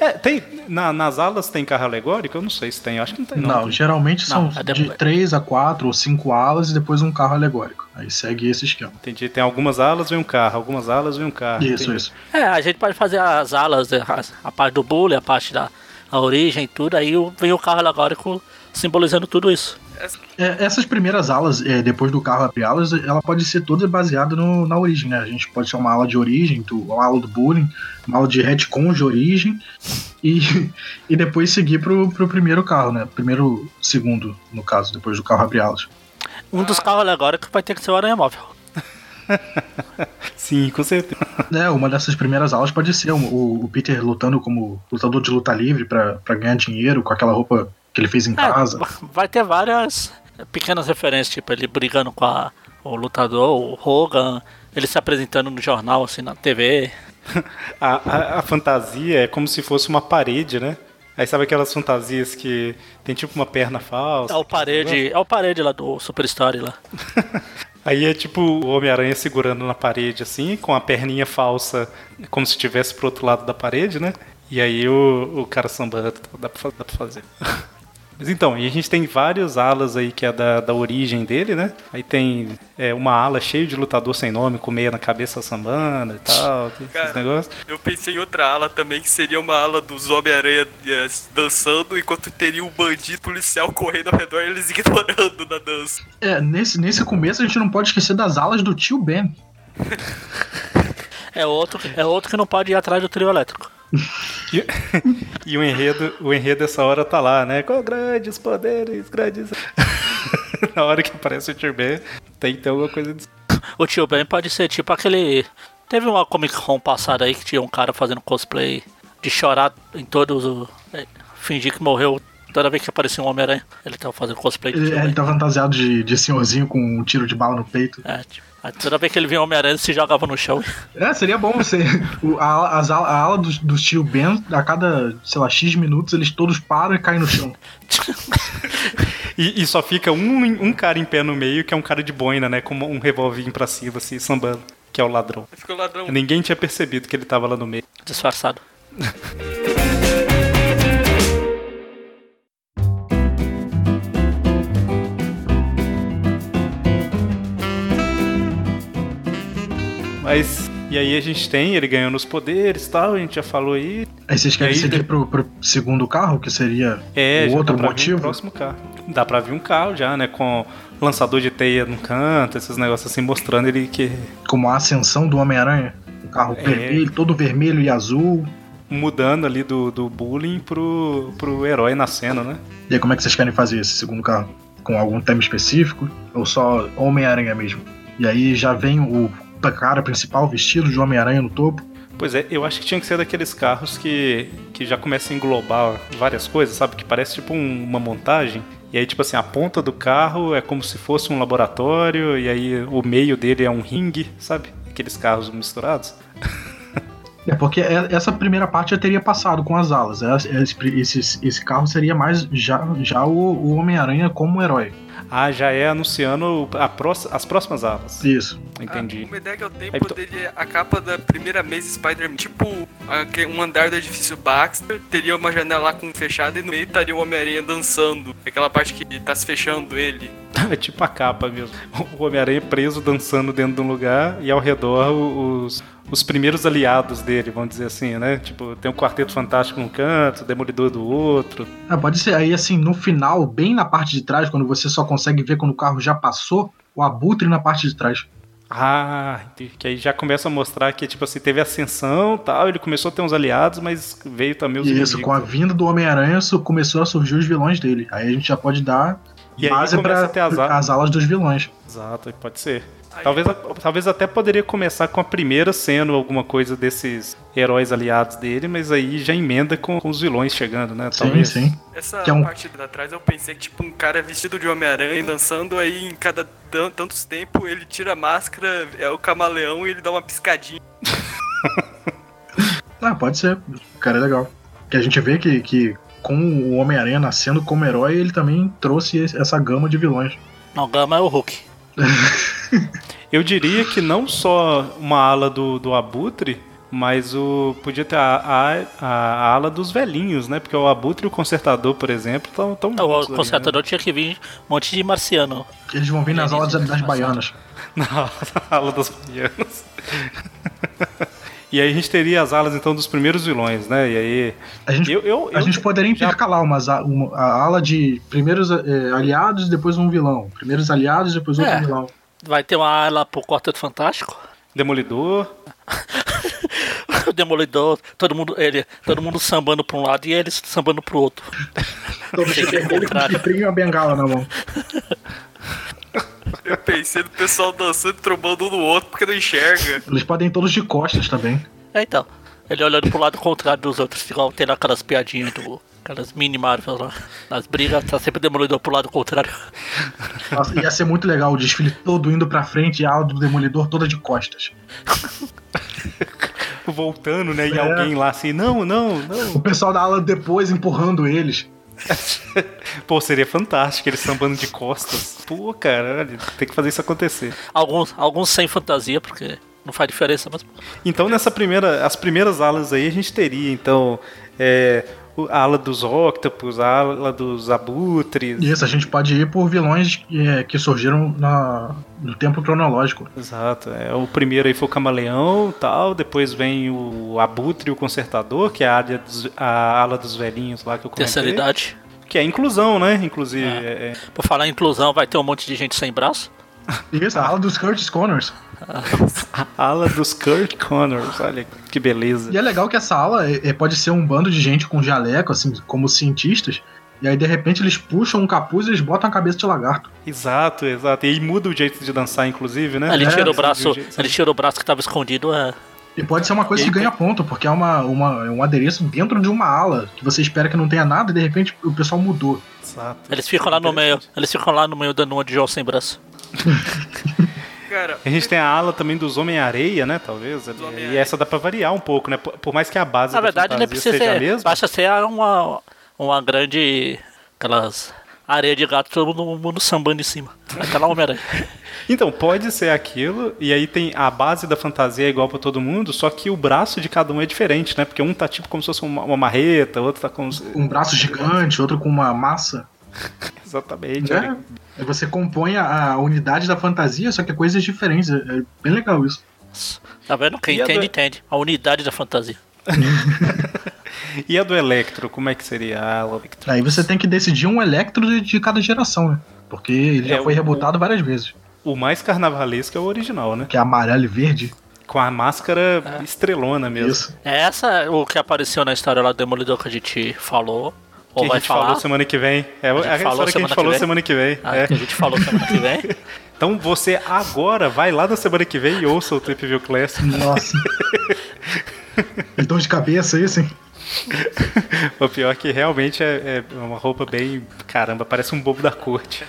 É, tem na- nas alas tem carro alegórico? Eu não sei se tem, acho que não tem não. Não, geralmente são Não, é de. 3 a 4 ou 5 alas e depois um carro alegórico. Aí segue esse esquema. Entendi, tem algumas alas vem um carro, algumas alas vem um carro. Isso, entendi. isso. É, a gente pode fazer as alas, a, a parte do bullying, a parte da a origem e tudo, aí vem o carro alegórico simbolizando tudo isso. É, essas primeiras alas, é, depois do carro abrir alas, ela pode ser toda baseada no- na origem, né? A gente pode ter uma ala de origem, tu- uma ala do bullying, uma ala de retcon de origem e, e depois seguir pro, pro primeiro carro, né? Primeiro, segundo, no caso, depois do carro abrir alas. Um dos carros alegóricos vai ter que ser o Aranha Móvel. Sim, com certeza. É, uma dessas primeiras aulas pode ser o, o- Peter lutando como lutador de luta livre pra ganhar dinheiro com aquela roupa que ele fez em É, casa. vai ter várias pequenas referências, tipo ele brigando com a- o lutador, o Hogan, ele se apresentando no jornal, assim, na TV. A, a, a fantasia é como se fosse uma parede, né? Aí sabe aquelas fantasias que tem tipo uma perna falsa? É o parede, é o parede lá do Super Story lá. Aí é tipo o Homem-Aranha segurando na parede, assim, com a perninha falsa, como se estivesse pro outro lado da parede, né? E aí o, o cara sambando, dá pra, dá pra fazer. Mas então, e a gente tem várias alas aí que é da, da origem dele, né? Aí tem é, uma ala cheia de lutador sem nome, com meia na cabeça sambando e tal, esses Cara. negócios. Eu pensei em outra ala também, que seria uma ala dos Homem-Aranha eh, dançando, enquanto teria um bandido policial correndo ao redor e eles ignorando na dança. É, nesse, nesse começo a gente não pode esquecer das alas do tio Ben. É outro, é outro que não pode ir atrás do trio elétrico. E, e o enredo, o enredo dessa hora tá lá, né? Com grandes poderes, grandes. Na hora que aparece o Turban, tem que ter alguma coisa disso. O tio Ben pode ser tipo aquele. Teve uma Comic Con passada aí que tinha um cara fazendo cosplay de chorar em todos os. é, Fingir que morreu toda vez que aparecia um Homem-Aranha. Ele tava fazendo cosplay de Ele, tio ele Ben. tá fantasiado de, de senhorzinho com um tiro de bala no peito. É, tipo, toda vez que ele via um Homem-Aranha, ele se jogava no chão. É, seria bom você. o- a, as ala- a ala dos, dos tio Ben, a cada, sei lá, X minutos, eles todos param e caem no chão. E, e só fica um, um cara em pé no meio, que é um cara de boina, né? Com um revolvinho pra cima, assim, sambando. Que é o ladrão. Ficou ladrão. Ninguém tinha percebido que ele tava lá no meio. disfarçado. Mas. E aí a gente tem ele ganhando os poderes e tal, a gente já falou aí. Aí vocês querem aí, seguir pro, pro segundo carro, que seria É, o outro motivo? próximo carro. Dá pra vir um carro já, né? Com lançador de teia no canto, esses negócios assim, mostrando ele que. Como a ascensão do Homem-Aranha. Um carro É. vermelho, todo vermelho e azul. mudando ali do, do bullying pro, pro herói nascendo, né? E aí, como é que vocês querem fazer esse segundo carro? Com algum tema específico? Ou só Homem-Aranha mesmo? E aí já vem o cara principal vestido de Homem-Aranha no topo. Pois é, eu acho que tinha que ser daqueles carros que, que já começam a englobar várias coisas, sabe? Que parece tipo um- uma montagem. E aí, tipo assim, a ponta do carro é como se fosse um laboratório, e aí o meio dele é um ringue, sabe? Aqueles carros misturados. É porque é- essa primeira parte já teria passado com as alas. É- é Esse, esse, esse carro seria mais já, já o, o Homem-Aranha como herói. Ah, já é anunciando as próximas alas. Isso. Entendi. Ah, uma ideia que eu tenho poderia a capa da primeira mês Spider-Man, tipo um andar do edifício Baxter, teria uma janela lá com fechada e no meio estaria o Homem-Aranha dançando. Aquela parte que tá se fechando ele. É tipo a capa mesmo. O Homem-Aranha preso dançando dentro de um lugar e ao redor os, os primeiros aliados dele, vamos dizer assim, né? Tipo, tem um Quarteto Fantástico num canto, Demolidor do outro. Ah, pode ser aí assim, no final, bem na parte de trás, quando você só consegue ver quando o carro já passou, o abutre na parte de trás. Ah, que aí já começa a mostrar que, tipo assim, teve ascensão e tal, ele começou a ter uns aliados, mas veio também os isso, inimigos. com a vinda do Homem-Aranha, começou a surgir os vilões dele. Aí a gente já pode dar E aí base começa para as alas dos vilões. Exato, pode ser. Talvez, talvez até poderia começar com a primeira sendo alguma coisa desses heróis aliados dele, mas aí já emenda com, com os vilões chegando, né? Sim, Talvez. sim. Essa Que é um- parte da trás eu pensei que tipo um cara vestido de Homem-Aranha dançando aí em cada tan- tantos tempos ele tira a máscara, é o camaleão e ele dá uma piscadinha. Ah, pode ser. O cara é legal. Que a gente vê que, que com o Homem-Aranha nascendo como herói, ele também trouxe essa gama de vilões. Não, Gama é o Hulk. Eu diria que não só uma ala do, do Abutre, mas o podia ter a, a, a ala dos velhinhos, né? Porque o Abutre e o Consertador, por exemplo, estão tão o ali, consertador tinha que vir um monte de marciano. Eles vão vir nas aulas das, das baianas. né? Na ala dos velhinhos. E aí a gente teria as alas então dos primeiros vilões, né? E aí A gente, eu, eu, a eu- gente poderia intercalar umas, a, uma, a ala de primeiros eh, aliados e depois um vilão. Primeiros aliados e depois outro É. vilão. Vai ter uma ala pro Quarteto Fantástico. Demolidor, O Demolidor, todo mundo, ele, todo mundo sambando pra um lado e eles sambando pro outro. Ao vermelho com chifrinho e uma bengala na mão. Eu pensei no pessoal dançando e trombando um no outro porque não enxerga. Eles podem ir todos de costas também. É então. Ele olhando pro lado contrário dos outros, igual tem aquelas piadinhas do. Aquelas mini Marvel lá. Nas brigas, tá sempre o Demolidor pro lado contrário. Nossa, ia ser muito legal o desfile todo indo pra frente e a ala do Demolidor toda de costas. voltando, né? E É. alguém lá assim, não, não, não. O pessoal da ala depois empurrando eles. Pô, seria fantástico eles sambando de costas. Pô, cara, olha, tem que fazer isso acontecer. Alguns, alguns sem fantasia, porque não faz diferença, mas. Então, nessa primeira, as primeiras alas aí, a gente teria, então, é, a ala dos octopus, a ala dos abutres. Isso, a gente pode ir por vilões eh, que surgiram na, no tempo cronológico. Exato. É, o primeiro aí foi o camaleão tal, depois vem o abutre e o consertador, que é a, área dos- a ala dos velhinhos lá que eu comentei. Terceira idade. Que é inclusão, né? Inclusive. é- é- Por falar em inclusão, vai ter um monte de gente sem braço. Isso, a ala dos Curtis Connors. a ala dos Kurt Connors. Olha que beleza. E é legal que essa ala eh, eh, pode ser um bando de gente com jaleco, assim, como cientistas. E aí, de repente, eles puxam um capuz e eles botam a cabeça de lagarto. Exato, exato. E aí muda o jeito de dançar, inclusive, né? ele É, tira o braço. Ele tira o braço que tava escondido. É, E pode ser uma coisa que ganha ponto, porque é uma, uma, é um adereço dentro de uma ala, que você espera que não tenha nada e de repente o pessoal mudou. Exato. eles ficam lá no meio. Eles ficam lá no meio dando uma de João sem braço. Cara, A gente tem a ala também dos Homem-Areia, né? Talvez. Homem-Areia. E essa dá pra variar um pouco, né? Por, por mais que a base Na da verdade, fantasia precisa seja a ser. mesma. Basta ser uma, uma grande. Aquelas. Areia de gato, todo mundo, mundo sambando em cima. Aquela Homem-Aranha. Então, pode ser aquilo, e aí tem a base da fantasia é igual pra todo mundo, só que o braço de cada um é diferente, né? Porque um tá tipo como se fosse uma, uma marreta, outro tá como se... Um braço gigante, outro com uma massa. Exatamente. Né? Aí Você compõe a, a unidade da fantasia, só que é coisas diferentes. É é bem legal isso. Tá vendo? Quem E a entende, do- entende. A unidade da fantasia. E a do Electro, como é que seria a Electro? Aí você tem que decidir um Electro de, de cada geração, né? Porque ele É, já foi o- rebutado várias vezes. O mais carnavalesco é o original, né? Que é amarelo e verde. Com a máscara estrelona mesmo. Isso. É essa o que apareceu na história lá do Demolidor que a gente falou. Ou que a gente falar. falou semana que vem. É a, gente a falou história que a semana gente que falou vem? semana que vem. Ah, é. que a gente falou semana que vem. Então você agora vai lá na semana que vem e ouça o Trip View Classic. Nossa. Eles dão de cabeça isso, hein? O pior é que realmente é, é uma roupa bem. Caramba, parece um bobo da corte.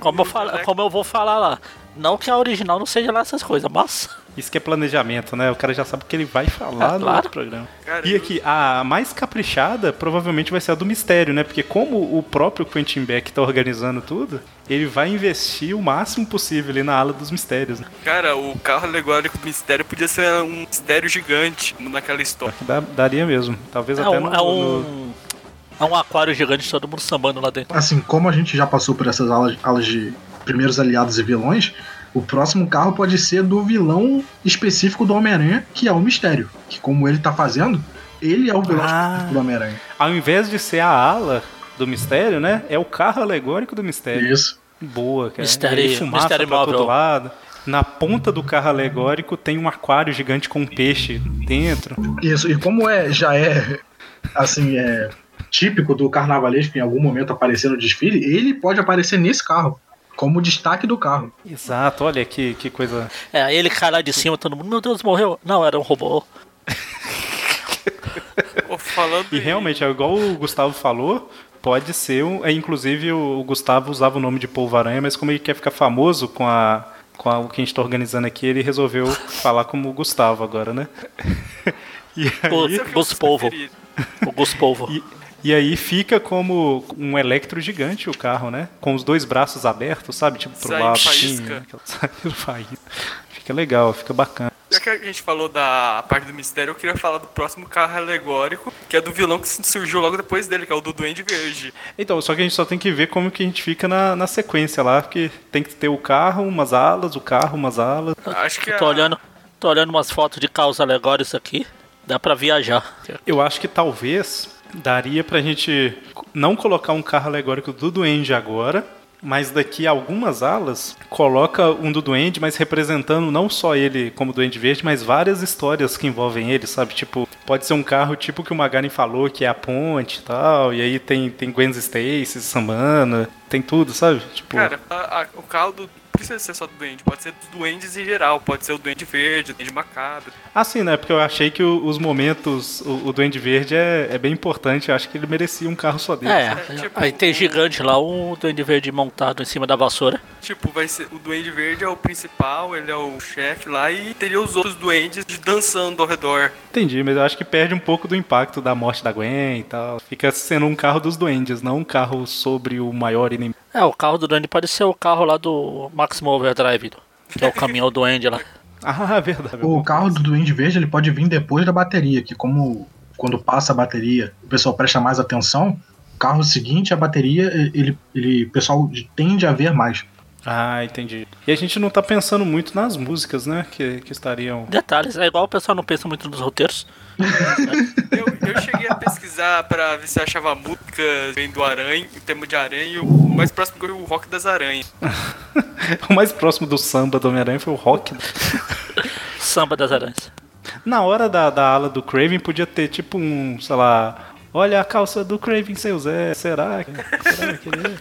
Como eu, falo, como eu vou falar lá. Não que a original não seja lá essas coisas, mas. Isso que é planejamento, né? O cara já sabe o que ele vai falar É, no claro. outro programa. Cara, e aqui, a mais caprichada provavelmente vai ser a do mistério, né? Porque como o próprio Quentin Beck tá organizando tudo, ele vai investir o máximo possível ali na ala dos mistérios, né? cara, o carro alegórico do mistério podia ser um mistério gigante naquela história. Dá- daria mesmo. Talvez É até um, no, é no- um. É um aquário gigante, todo mundo sambando lá dentro. Assim, como a gente já passou por essas alas, alas de primeiros aliados e vilões, o próximo carro pode ser do vilão específico do Homem-Aranha, que é o Mistério. Que como ele tá fazendo, ele é o vilão Ah. específico do Homem-Aranha. Ao invés de ser a ala do mistério, né? É o carro alegórico do mistério. Isso. Boa, cara. Mistério- E aí fumaça mistério pra todo lado. Na ponta do carro alegórico tem um aquário gigante com um peixe dentro. Isso. E como é, já é, assim, é típico do carnavalesco em algum momento aparecer no desfile, ele pode aparecer nesse carro, como destaque do carro. Exato, olha que, que coisa. É, aí ele cai lá de cima, todo mundo, meu Deus, morreu. Não, era um robô. Falando E realmente, é igual o Gustavo falou, pode ser um. É, inclusive, o, Gustavo usava o nome de Polvo Aranha, mas como ele quer ficar famoso com a. Com a- o que a gente tá organizando aqui, ele resolveu falar como o Gustavo agora, né? E O aí, é o Gus Polvo. O Gus Polvo. E, e aí fica como um electro gigante o carro, né? Com os dois braços abertos, sabe? Tipo pro Saindo lado, assim. faísca. né? Saindo faísca. Fica legal, fica bacana. Já que a gente falou da parte do mistério, eu queria falar do próximo carro alegórico, que é do vilão que surgiu logo depois dele, que é o do Duende Verde. Então, só que a gente só tem que ver como que a gente fica na, na sequência lá, porque tem que ter o carro, umas alas, o carro, umas alas. Acho que Eu tô a- olhando, tô olhando umas fotos de carros alegóricos aqui. Dá pra viajar. Eu acho que talvez daria pra gente não colocar um carro alegórico do Duende agora, mas daqui a algumas alas coloca um do Duende, mas representando não só ele como Duende Verde, mas várias histórias que envolvem ele, sabe? Tipo, pode ser um carro tipo que o Magaren falou, que é a ponte e tal, e aí tem, tem Gwen Stacy, Samana, tem tudo, sabe? Tipo, Cara, a- a- o carro do. Não precisa ser só do Duende, pode ser dos Duendes em geral, pode ser o Duende Verde, o Duende Macabro. Ah, sim, né? Porque eu achei que o- os momentos, o, o Duende Verde é, é bem importante. Eu acho que ele merecia um carro só dele. É, tipo, aí tem gigante lá, um Duende Verde montado em cima da vassoura. Tipo, vai ser. O Duende Verde é o principal, ele é o chefe lá, e teria os outros duendes dançando ao redor. Entendi, mas eu acho que perde um pouco do impacto da morte da Gwen e tal. Fica sendo um carro dos duendes, não um carro sobre o maior inimigo. É, o carro do Duende pode ser o carro lá do Maximum Overdrive, que é o caminhão do Duende lá. Ah, verdade. O carro do Duende Verde ele pode vir depois da bateria, que como quando passa a bateria o pessoal presta mais atenção, o carro seguinte, a bateria, ele, ele, o pessoal tende a ver mais. Ah, entendi. E a gente não tá pensando muito nas músicas, né? Que, que estariam. Detalhes, é igual o pessoal não pensa muito nos roteiros. Eu, pesquisar pra ver se eu achava músicas vem do Aranha, o tema de Aranha, e o mais próximo vi o Rock das Aranhas. O mais próximo do samba do Homem-Aranha foi o rock. Samba das Aranhas. Na hora da, da ala do Craven podia ter tipo um, sei lá. Olha a calça do Craven, seu Zé. Será? que- Será que ele é?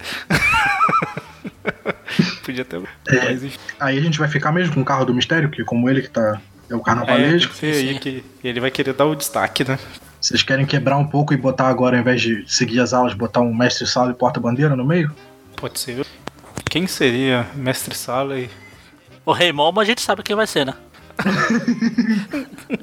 podia ter. Mas, enfim. Aí a gente vai ficar mesmo com o carro do mistério, que como ele que tá é o É, carnavalesco. que que ele vai querer dar o destaque, né? Vocês querem quebrar um pouco e botar agora, ao invés de seguir as aulas, botar um mestre sala e porta-bandeira no meio? Pode ser. Quem seria Mestre Sala e. O Rei Momo a gente sabe quem vai ser, né?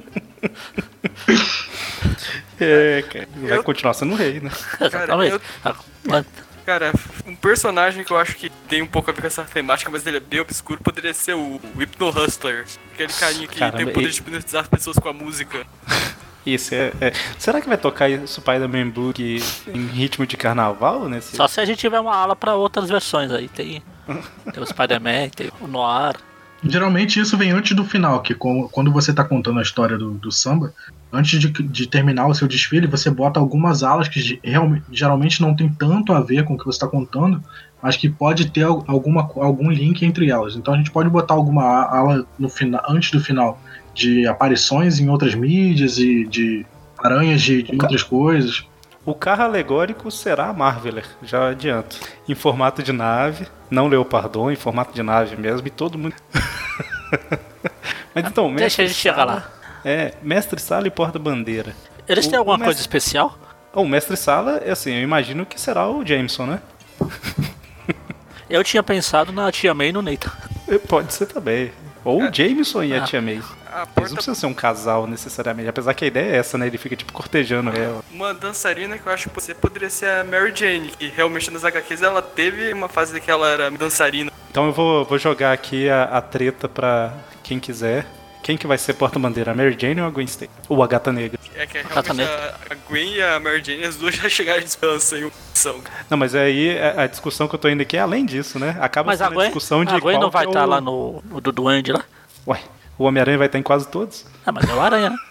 É, cara, vai Eu- continuar sendo rei, né? Exatamente. eu- Ah, mas- Cara, um personagem que eu acho que tem um pouco a ver com essa temática, mas ele é bem obscuro, poderia ser o, o Hypno Hustler. Aquele carinha que Caramba, tem o poder e- de hipnotizar as pessoas com a música. Isso é, é- Será que vai tocar Spider-Man Blue que- em ritmo de carnaval nesse? Só se a gente tiver uma ala pra outras versões aí. Tem, tem o Spider-Man, tem o Noir. Geralmente isso vem antes do final, que quando você tá contando a história do, do samba, antes de, de terminar o seu desfile, você bota algumas alas que geralmente não tem tanto a ver com o que você está contando, mas que pode ter al- alguma, algum link entre elas. Então a gente pode botar alguma ala no final, antes do final de aparições em outras mídias e de aranhas de, de outras coisas. O carro alegórico será a Marveler, já adianto. Em formato de nave, não Leopardon, em formato de nave mesmo, e todo mundo. Mas então, Deixa mestre a gente chegar lá. É, mestre Sala e porta-bandeira. Eles O- têm alguma o coisa mestre- especial? Bom, O mestre Sala, é assim, eu imagino que será o Jameson, né? Eu tinha pensado na Tia May e no Nathan. Pode ser também. Ou o Jameson e a Ah. Tia May. A Eles não porta, precisam ser um casal necessariamente, apesar que a ideia é essa, né? Ele fica tipo cortejando ela. uma dançarina que eu acho que você poderia ser a Mary Jane, que realmente nas HQs ela teve uma fase que ela era dançarina. Então eu vou, vou jogar aqui a, a treta pra quem quiser. Quem que vai ser porta-bandeira? A Mary Jane ou a Gwen Stacy? Ou a Gata Negra? É que Gata realmente a, a Gwen e a Mary Jane, as duas já chegaram de dança em ação. Não, mas aí a, a discussão que eu tô indo aqui é além disso, né? Acaba Mas a sendo a Gwen, discussão de a Gwen qual não vai é estar o... lá no, no do Duende lá. Ué, o Homem-Aranha vai estar em quase todos. Ah, mas é o Aranha, né?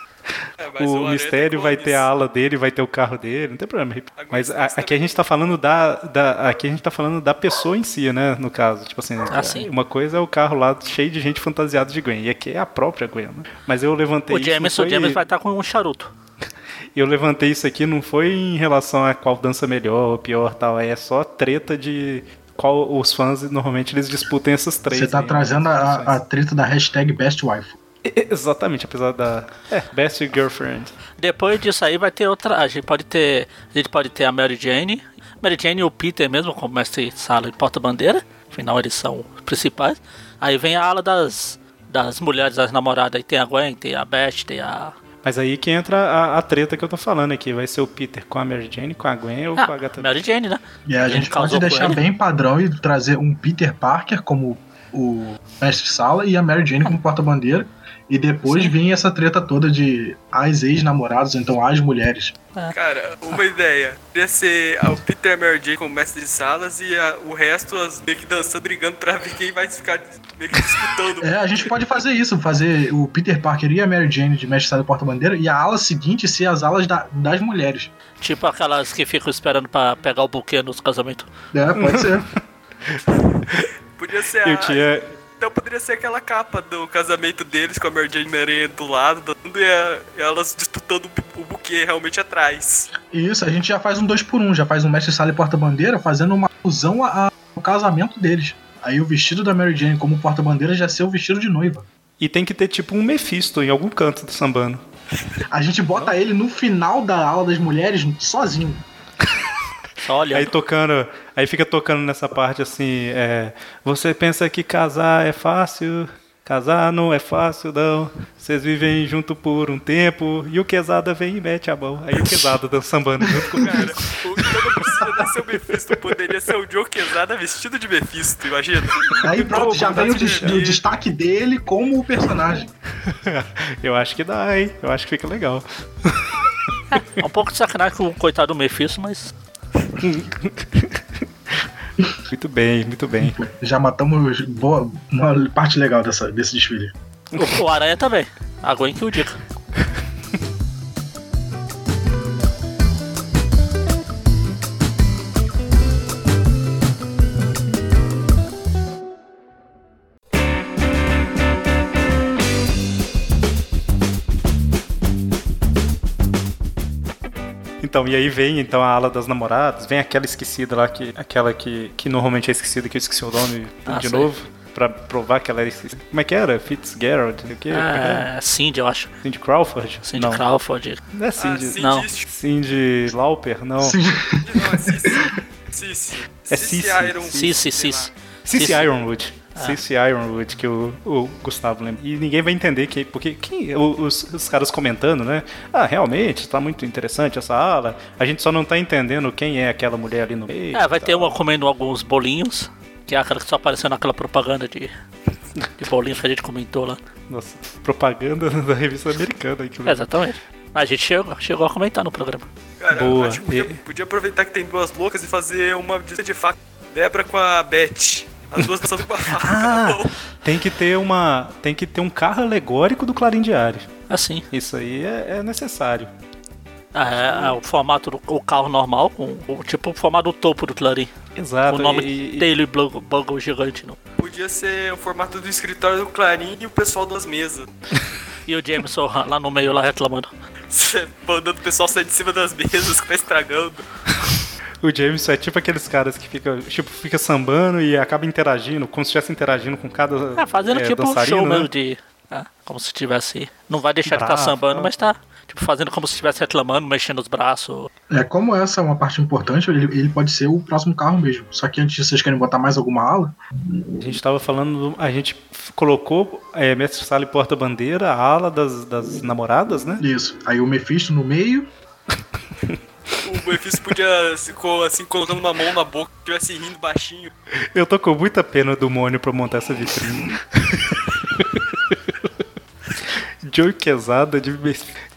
É, o Aranha Mistério vai ter a ala dele, vai ter o carro dele, não tem problema. Mas a- aqui a gente tá falando da, da. Aqui a gente tá falando da pessoa em si, né? No caso. Tipo assim, Ah, sim. uma coisa é o carro lá cheio de gente fantasiada de Gwen. E aqui é a própria Gwen, né? Mas eu levantei O isso. Jameson, não o foi- Jameson vai estar com um charuto. Eu levantei isso aqui não foi em relação a qual dança melhor ou pior tal, é só treta de qual os fãs normalmente eles disputem essas três. Você tá aí, trazendo né, a, a treta da hashtag BestWife. Exatamente, apesar da é, Best Girlfriend. Depois disso aí vai ter outra. A gente pode ter. A gente pode ter a Mary Jane. Mary Jane e o Peter mesmo, como mestre de sala e porta-bandeira. Afinal, eles são os principais. Aí vem a ala das. Das mulheres, das namoradas. Aí tem a Gwen, tem a Beth, tem a. Mas aí que entra a, a treta que eu tô falando aqui. Vai ser o Peter com a Mary Jane, com a Gwen ou Ah, com a gata Mary Jane, né? E a Ele gente pode deixar bem padrão e trazer um Peter Parker como o mestre sala e a Mary Jane como porta-bandeira. E depois vem essa treta toda de as ex-namorados, então as mulheres. Cara, uma ideia. Podia ser o Peter e a Mary Jane como mestre de salas e a- o resto as meio que dançando, brigando pra ver quem vai ficar meio que disputando. É, a gente pode fazer isso, fazer o Peter Parker e a Mary Jane de mestre sala e porta-bandeira e a ala seguinte ser as alas da- das mulheres. Tipo aquelas que ficam esperando pra pegar o buquê nos casamentos. É, pode ser. Podia ser Eu a... tinha. Então poderia ser aquela capa do casamento deles com a Mary Jane e a Aranha do lado, dando e, a- e elas disputando o bu- o buquê realmente atrás. E isso, a gente já faz um dois por um, já faz um mestre sala e porta-bandeira fazendo uma alusão a- ao casamento deles. Aí o vestido da Mary Jane como porta-bandeira já ser o vestido de noiva. E tem que ter tipo um Mephisto em algum canto do sambando. A gente bota ele no final da aula das mulheres sozinho. Só olhando. Aí tocando, aí fica tocando nessa parte assim, é, você pensa que casar é fácil, casar não é fácil não, vocês vivem junto por um tempo, e o Quesada vem e mete a mão, aí o Quesada tá sambando junto com Cara, o, então não precisa ser o Mephisto, poderia ser o Joe Quesada vestido de Mephisto, imagina. Aí pronto, já vem o, des- Fantasia. o destaque dele como o personagem. Eu acho que dá, hein, eu acho que fica legal. É um pouco de sacanagem com o coitado do Mephisto, mas. Muito bem, muito bem. Já matamos boa, uma parte legal dessa, desse desfile. O, o Aranha também. A Gwen que o diga. Então, e aí vem então a ala das namoradas, vem aquela esquecida lá, que, aquela que, que normalmente é esquecida, que eu esqueci o nome Ah, de sei. novo, pra provar que ela era esquecida. Como é que era? Fitzgerald? O quê? É era? É, Cindy, eu acho. Cindy Crawford? Cindy não. Crawford. Não é Cindy. Ah, Cindy não. Cindy Lauper? Não. Sim. Não, é Cici. Cici. É Cici Cici. Iron. Cici, Cici. lá. Cici Cici. Ironwood. Que o, o Gustavo lembra. E ninguém vai entender que. Porque quem, os, os caras comentando, né? Ah, realmente, tá muito interessante essa ala. A gente só não tá entendendo quem é aquela mulher ali no meio. É, vai ter uma comendo alguns bolinhos. Que é aquela que só apareceu naquela propaganda de, de bolinhos que a gente comentou lá. Nossa, propaganda da revista americana. inclusive. É, exatamente. A gente chegou, chegou a comentar no programa. Cara, Boa. acho que podia, podia aproveitar que tem duas loucas e fazer uma de faca. Débora com a Beth. As duas dançando com a faca. Ah, tem que ter uma. Tem que ter um carro alegórico do Clarim Diário. Assim. Isso aí é, é necessário. É, é o formato do o carro normal, com o tipo o formato do topo do Clarim. Exato. o nome e- e- Daily Bugle, Bugle gigante. Não. Podia ser o formato do escritório do Clarim e o pessoal das mesas. E o Jameson lá no meio lá reclamando. Você mandando o pessoal sair de cima das mesas que tá estragando. O Jameson é tipo aqueles caras que fica, tipo, fica sambando e acaba interagindo, como se estivesse interagindo com cada É, fazendo é, tipo um show né? mesmo de. é, como se tivesse. Não vai deixar de estar Bravo, sambando, né? mas tá. Tipo, fazendo como se estivesse reclamando, mexendo os braços. É, como essa é uma parte importante, ele, ele pode ser o próximo carro mesmo. Só que antes vocês querem botar mais alguma ala? A gente tava falando, a gente colocou é, Mestre Sala e Porta-Bandeira, a ala das, das namoradas, né? Isso. Aí o Mephisto no meio. O Mephisto podia se co- assim, colocando uma mão na boca, estivesse rindo baixinho. Eu tô com muita pena do Mônio pra montar essa vitrine. Joe Quesada de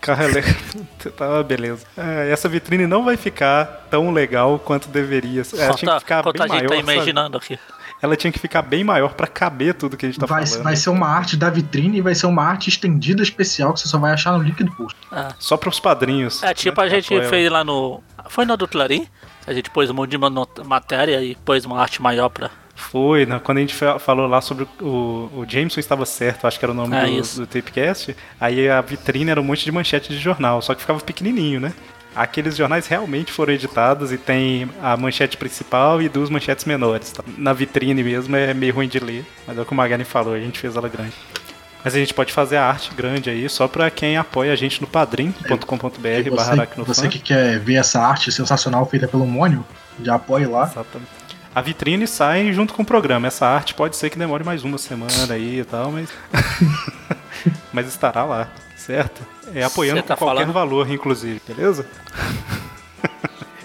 carro elétrico. Tá, beleza. Ah, essa vitrine não vai ficar tão legal quanto deveria. Ela tinha que ficar bem a gente maior. tá sabe? imaginando aqui. Ela tinha que ficar bem maior pra caber tudo que a gente tá vai, falando. vai ser uma arte da vitrine e vai ser uma arte estendida especial que você só vai achar no link do post. Só pros padrinhos. É, tipo, né, a gente apoiam. fez lá no. Foi no do Clarim. A gente pôs um monte de matéria e pôs uma arte maior pra, Foi, né? quando a gente fa- falou lá sobre o, o Jameson estava certo, acho que era o nome Ah, do, do Tapecast, aí a vitrine era um monte de manchete de jornal, só que ficava pequenininho, né? Aqueles jornais realmente foram editados e tem a manchete principal e duas manchetes menores. tá? Na vitrine mesmo é meio ruim de ler, mas é o que o Magani falou, a gente fez ela grande. Mas a gente pode fazer a arte grande aí só pra quem apoia a gente no padrim.com.br E barra você que quer ver essa arte sensacional feita pelo Mônio, já apoie lá. Exatamente. A vitrine sai junto com o programa. Essa arte pode ser que demore mais uma semana aí e tal, mas. mas estará lá, certo? É apoiando Você tá com qualquer falando? valor, inclusive, beleza?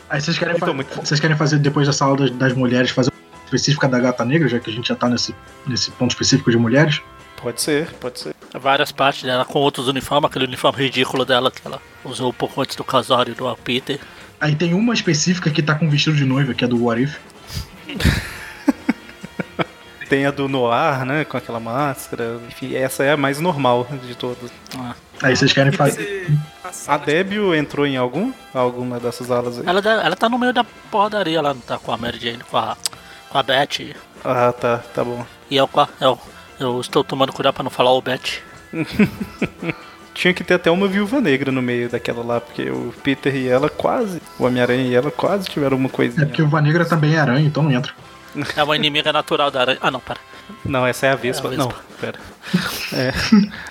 Aí vocês querem, Então, fa- muito- vocês querem fazer, depois dessa aula das, das mulheres, fazer uma específica da gata negra, já que a gente já tá nesse, nesse ponto específico de mulheres? Pode ser, pode ser. Várias partes dela com outros uniformes, aquele uniforme ridículo dela que ela usou um pouco antes do casório do Peter. Aí tem uma específica que tá com vestido de noiva, que é do What If. Tem a do Noir, né? Com aquela máscara. Enfim, essa é a mais normal de todas. Ah. Aí vocês querem fazer. A Débio entrou em algum? Alguma dessas alas aí? Ela, dá- ela tá no meio da porradaria lá, não tá com a Mary Jane, com a, com a Beth. Ah, tá, tá bom. E eu, a- eu, eu estou tomando cuidado pra não falar o Beth. Tinha que ter até uma viúva negra no meio daquela lá, porque o Peter e ela quase, o Homem-Aranha e ela quase tiveram uma É coisinha. porque o Viúva Negra também é aranha, então não entra. É uma inimiga natural da aranha. Ah, não, para. Não, essa é a Vespa. É a Não, Vespa. pera. É.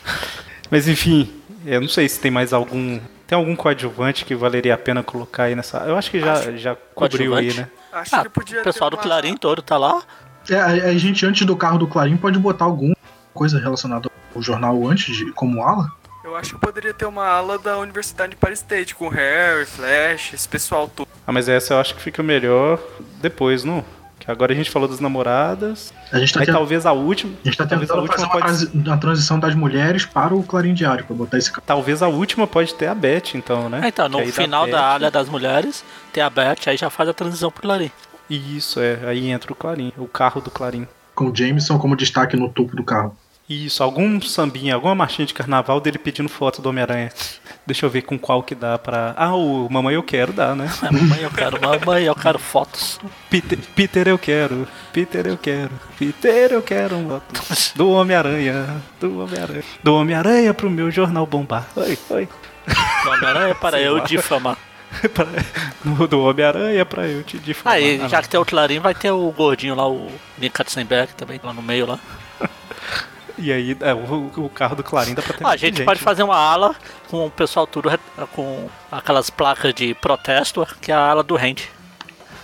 Mas enfim, eu não sei se tem mais algum. Tem algum coadjuvante que valeria a pena colocar aí nessa. Eu acho que já, já cobriu aí, né? Acho Ah, que podia o pessoal ter do uma- Clarim todo tá lá. É, a, a gente, antes do carro do Clarim, pode botar alguma coisa relacionada ao jornal antes, de, como ala. Eu acho que poderia ter uma ala da Universidade de Paris State, com Harry, Flash, esse pessoal todo. Ah, mas essa eu acho que fica melhor depois, não? Que agora a gente falou das namoradas. A gente tá, Aí tent- talvez a última. a gente tá talvez a tentando fazer última uma, pode uma transição das mulheres para o Clarim Diário, pra botar esse carro. Talvez a última pode ter a Beth, então, né? Ah, então, no final Beth. da área das mulheres, tem a Beth, aí já faz a transição pro Clarim. Isso, é. Aí entra o Clarim, o carro do Clarim. Com o Jameson como destaque no topo do carro. Isso, algum sambinha, alguma marchinha de carnaval dele pedindo foto do Homem-Aranha. Deixa eu ver com qual que dá pra. Ah, o Mamãe Eu Quero dá, né? É, mamãe, eu quero, mamãe, eu quero fotos. Peter, Peter eu quero, Peter eu quero, Peter eu quero um voto. Do Homem-Aranha, do Homem-Aranha. Do Homem-Aranha pro meu jornal bombar. Oi, oi. Do Homem-Aranha para Sei eu lá. difamar. Do Homem-Aranha pra eu te difamar. Aí, Ah, já que tem o Clarim, vai ter o gordinho lá, o Nick Katzenberg também, lá no meio lá. E aí, é, o, o carro do Clarim dá pra ter Ah, a muita gente pode fazer uma ala com o pessoal tudo com aquelas placas de protesto, que é a ala do Rand.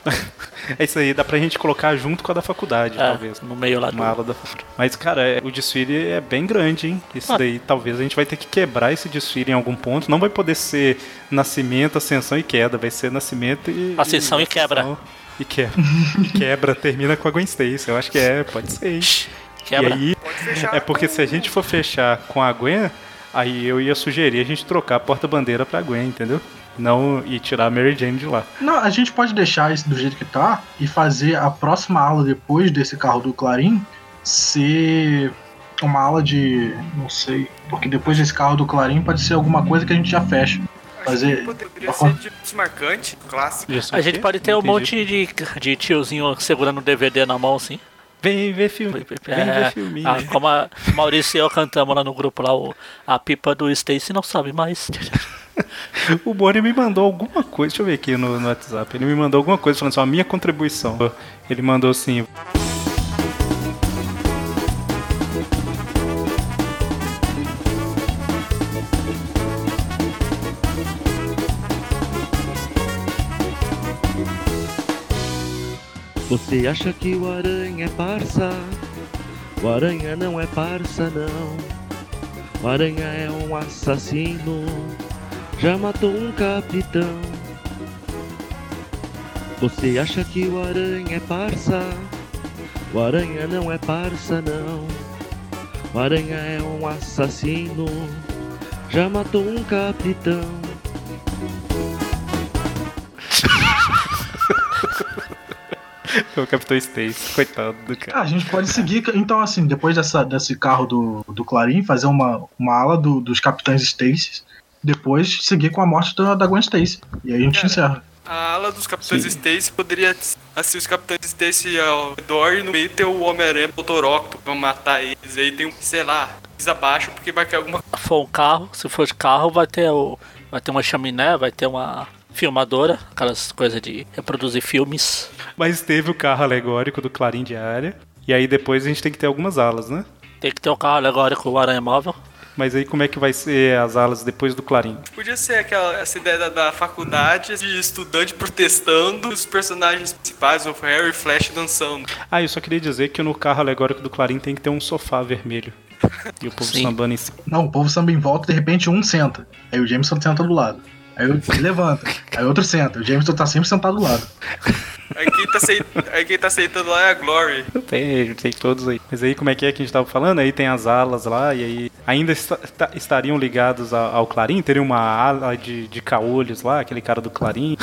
É isso aí, dá pra gente colocar junto com a da faculdade, É, talvez. no meio lá do... Uma ala da... Mas, cara, é- o desfile é bem grande, hein? Isso Ah. daí, talvez a gente vai ter que quebrar esse desfile em algum ponto. Não vai poder ser nascimento, ascensão e queda. Vai ser nascimento e... Ascensão e quebra. ascensão E quebra. e quebra, termina com a Gwen Stacy. Eu acho que é, pode ser. hein? Quebra. E aí, Pode fechar é porque se a gente for fechar com a Gwen, aí eu ia sugerir a gente trocar a porta-bandeira pra Gwen, entendeu? Não e tirar a Mary Jane de lá. Não, a gente pode deixar isso do jeito que tá e fazer a próxima ala depois desse carro do Clarim ser uma ala de. não sei. Porque depois desse carro do Clarim pode ser alguma coisa que a gente já fecha. Fazer. Poderia ser de desmarcante, clássico. A gente pode ter um monte de, de tiozinho segurando um DVD na mão, assim. Vem ver filme. Vem ver É, filminho. ah, como a Maurício e eu cantamos lá no grupo lá, o, a pipa do Stacy não sabe mais. O Boni me mandou alguma coisa, deixa eu ver aqui no, no WhatsApp. Ele me mandou alguma coisa falando assim, a minha contribuição. Ele mandou assim. Você acha que o aranha é parça? O aranha não é parça, não. O aranha é um assassino. Já matou um capitão. Você acha que o aranha é parça? O aranha não é parça, não. O aranha é um assassino. Já matou um capitão. O Capitão Stacy, coitado do cara. Ah, a gente pode seguir. Então, assim, depois dessa, desse carro do, do Clarim, fazer uma, uma ala do- dos Capitães Stacy. Depois seguir com a morte da, da Gwen Stacy. E aí a gente Cara, encerra. A ala dos Capitães Sim. Stacy poderia assim, os Capitães Stacy ao redor e no meio ter o Homem-Aranha e o pra matar eles. Aí tem um, sei lá, abaixo porque vai cair alguma Se for um carro, se for de carro, vai ter o. Vai ter uma chaminé, vai ter uma filmadora, aquelas coisas de reproduzir filmes. Mas teve o carro alegórico do Clarim Diária. E aí depois a gente tem que ter algumas alas, né? Tem que ter o carro alegórico, o Aranha Móvel. Mas aí como é que vai ser as alas depois do Clarim? Podia ser aquela essa ideia da, da faculdade de estudante protestando, os personagens principais, o Harry e Flash dançando. Ah, eu só queria dizer que no carro alegórico do Clarim tem que ter um sofá vermelho. E o povo Sim. sambando em cima. Não, o povo samba em volta, de repente um senta. Aí o Jameson senta do lado. Aí ele levanta. Aí outro senta. O Jameson tá sempre sentado do lado. Aí quem tá, aceit- aí quem tá aceitando lá é a Glory. Tem, tem todos aí. Mas aí como é que é que a gente tava falando? Aí tem as alas lá, e aí ainda esta- ta- estariam ligados ao, ao Clarim? Teria uma ala de, de caolhos lá, aquele cara do Clarim.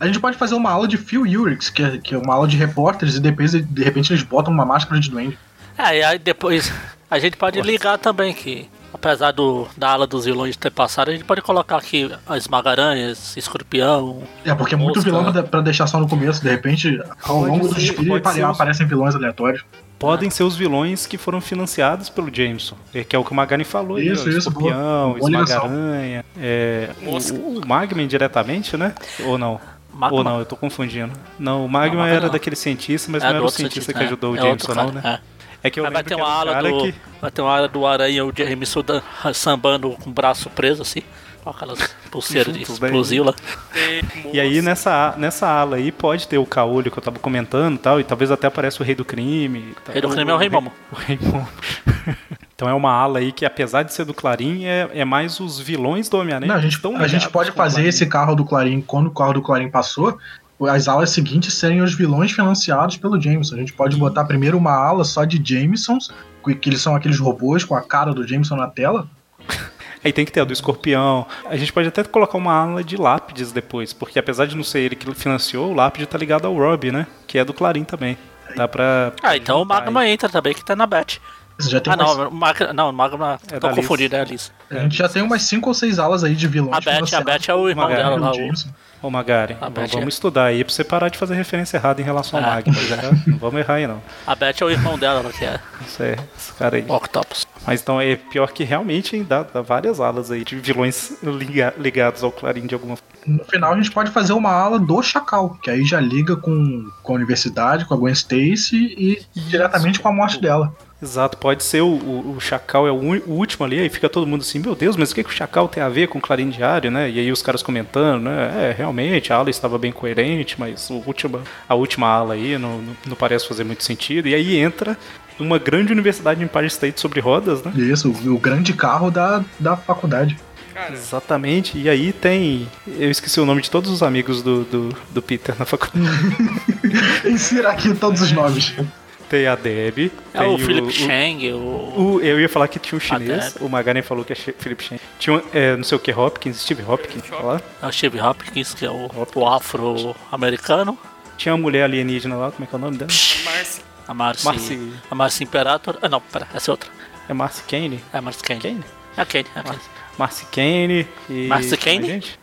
A gente pode fazer uma aula de Phil Urix, que é, que é uma aula de repórteres, e depois de repente eles botam uma máscara de duende. É, e aí depois a gente pode ligar também que, apesar do, da ala dos vilões ter passado, a gente pode colocar aqui as Magaranhas, Escorpião. É, porque é muito Mosca. vilão pra, deixar só no começo. De repente, ao Pode longo do ser, ser os- aparecem vilões aleatórios. Podem ser os vilões que foram financiados pelo Jameson. é, Que é o que o Magani falou aí. Isso, ó, isso. Escorpião, Boa ligação. Esmaga-aranha. É, o, o Magma diretamente, né? Ou não? Magma. Ou não, eu tô confundindo. Não, o Magma Não, Magma era não. daquele cientista, mas É, não do era o cientista cientista, que é. ajudou o É outro Jameson, não, né? É que eu vai ter uma um ala do. que... Vai ter uma ala do Aranha, o Jameson dan- sambando com o braço preso assim. Com aquelas pulseiras de explosivo lá. E aí nessa, nessa ala aí pode ter o caolho que eu tava comentando e tal, e talvez até apareça o Rei do Crime. tal. Rei do Crime é o Rei Momo. O Rei Momo. então é uma ala aí que, apesar de ser do Clarim, é, é mais os vilões do Homem-Aranha. A gente, a gente pode o fazer esse carro do Clarim, quando o carro do Clarim passou, as alas seguintes serem os vilões financiados pelo Jameson. A gente pode botar primeiro uma ala só de Jamesons, que que eles são aqueles robôs com a cara do Jameson na tela. Aí tem que ter a do escorpião. A gente pode até colocar uma ala de lápides depois, porque apesar de não ser ele que financiou, o lápide tá ligado ao Rob, né? Que é do Clarim também. Dá pra. Ah, então o Magma aí. entra também, que tá na Bet. Você já tem Ah, umas- não, o Magma, não, o Magma. É tô confundindo, é a Liz. a gente já tem umas 5 ou 6 alas aí de vilões A Bet, a Bet é o irmão dela lá. O... Ô Magari, A Beth vamos é- estudar aí pra você parar de fazer referência errada em relação ao Ah, Magma. é. Não vamos errar aí não. A Bet é o irmão dela, lá, que é Isso é, esse cara aí. Octopus. Mas então é pior que realmente hein, dá, dá várias alas aí de vilões liga- ligados ao Clarim de alguma forma. No final a gente pode fazer uma ala do Chacal, que aí já liga com, com a universidade, com a Gwen Stacy e diretamente com a morte dela. Exato, pode ser o, o, o Chacal é o, o último ali, aí fica todo mundo assim, meu Deus, mas o que, que o Chacal tem a ver com o Clarim Diário, né? E aí os caras comentando, né? É, realmente, a ala estava bem coerente, mas o último, a última ala aí não, não, não parece fazer muito sentido. E aí entra uma grande universidade em Empire State sobre rodas, né? Isso, o, o grande carro da, da faculdade. Cara, Exatamente, e aí tem. Eu esqueci o nome de todos os amigos do, do, do Peter na faculdade. Insira aqui todos os nomes. Tem a Deb, É tem o Philip o, Chang, o. o- Eu ia falar que tinha um chinês, o Magaren falou que é Philip Chen. Tinha um, é, não sei o que, Hopkins, Steve Hopkins, falar. É o Steve Hopkins, que é o, o afro-americano. Tinha uma mulher alienígena lá, como é que é o nome dela? Marcy. A Marcy. Marcy. A Marcy Imperator. Ah, não, pera, essa é outra. É Marcy Kane? É Marcy Kane. Kane? É a Kane, é a Kane. Marcy Kane e. Marcy Kane? gente?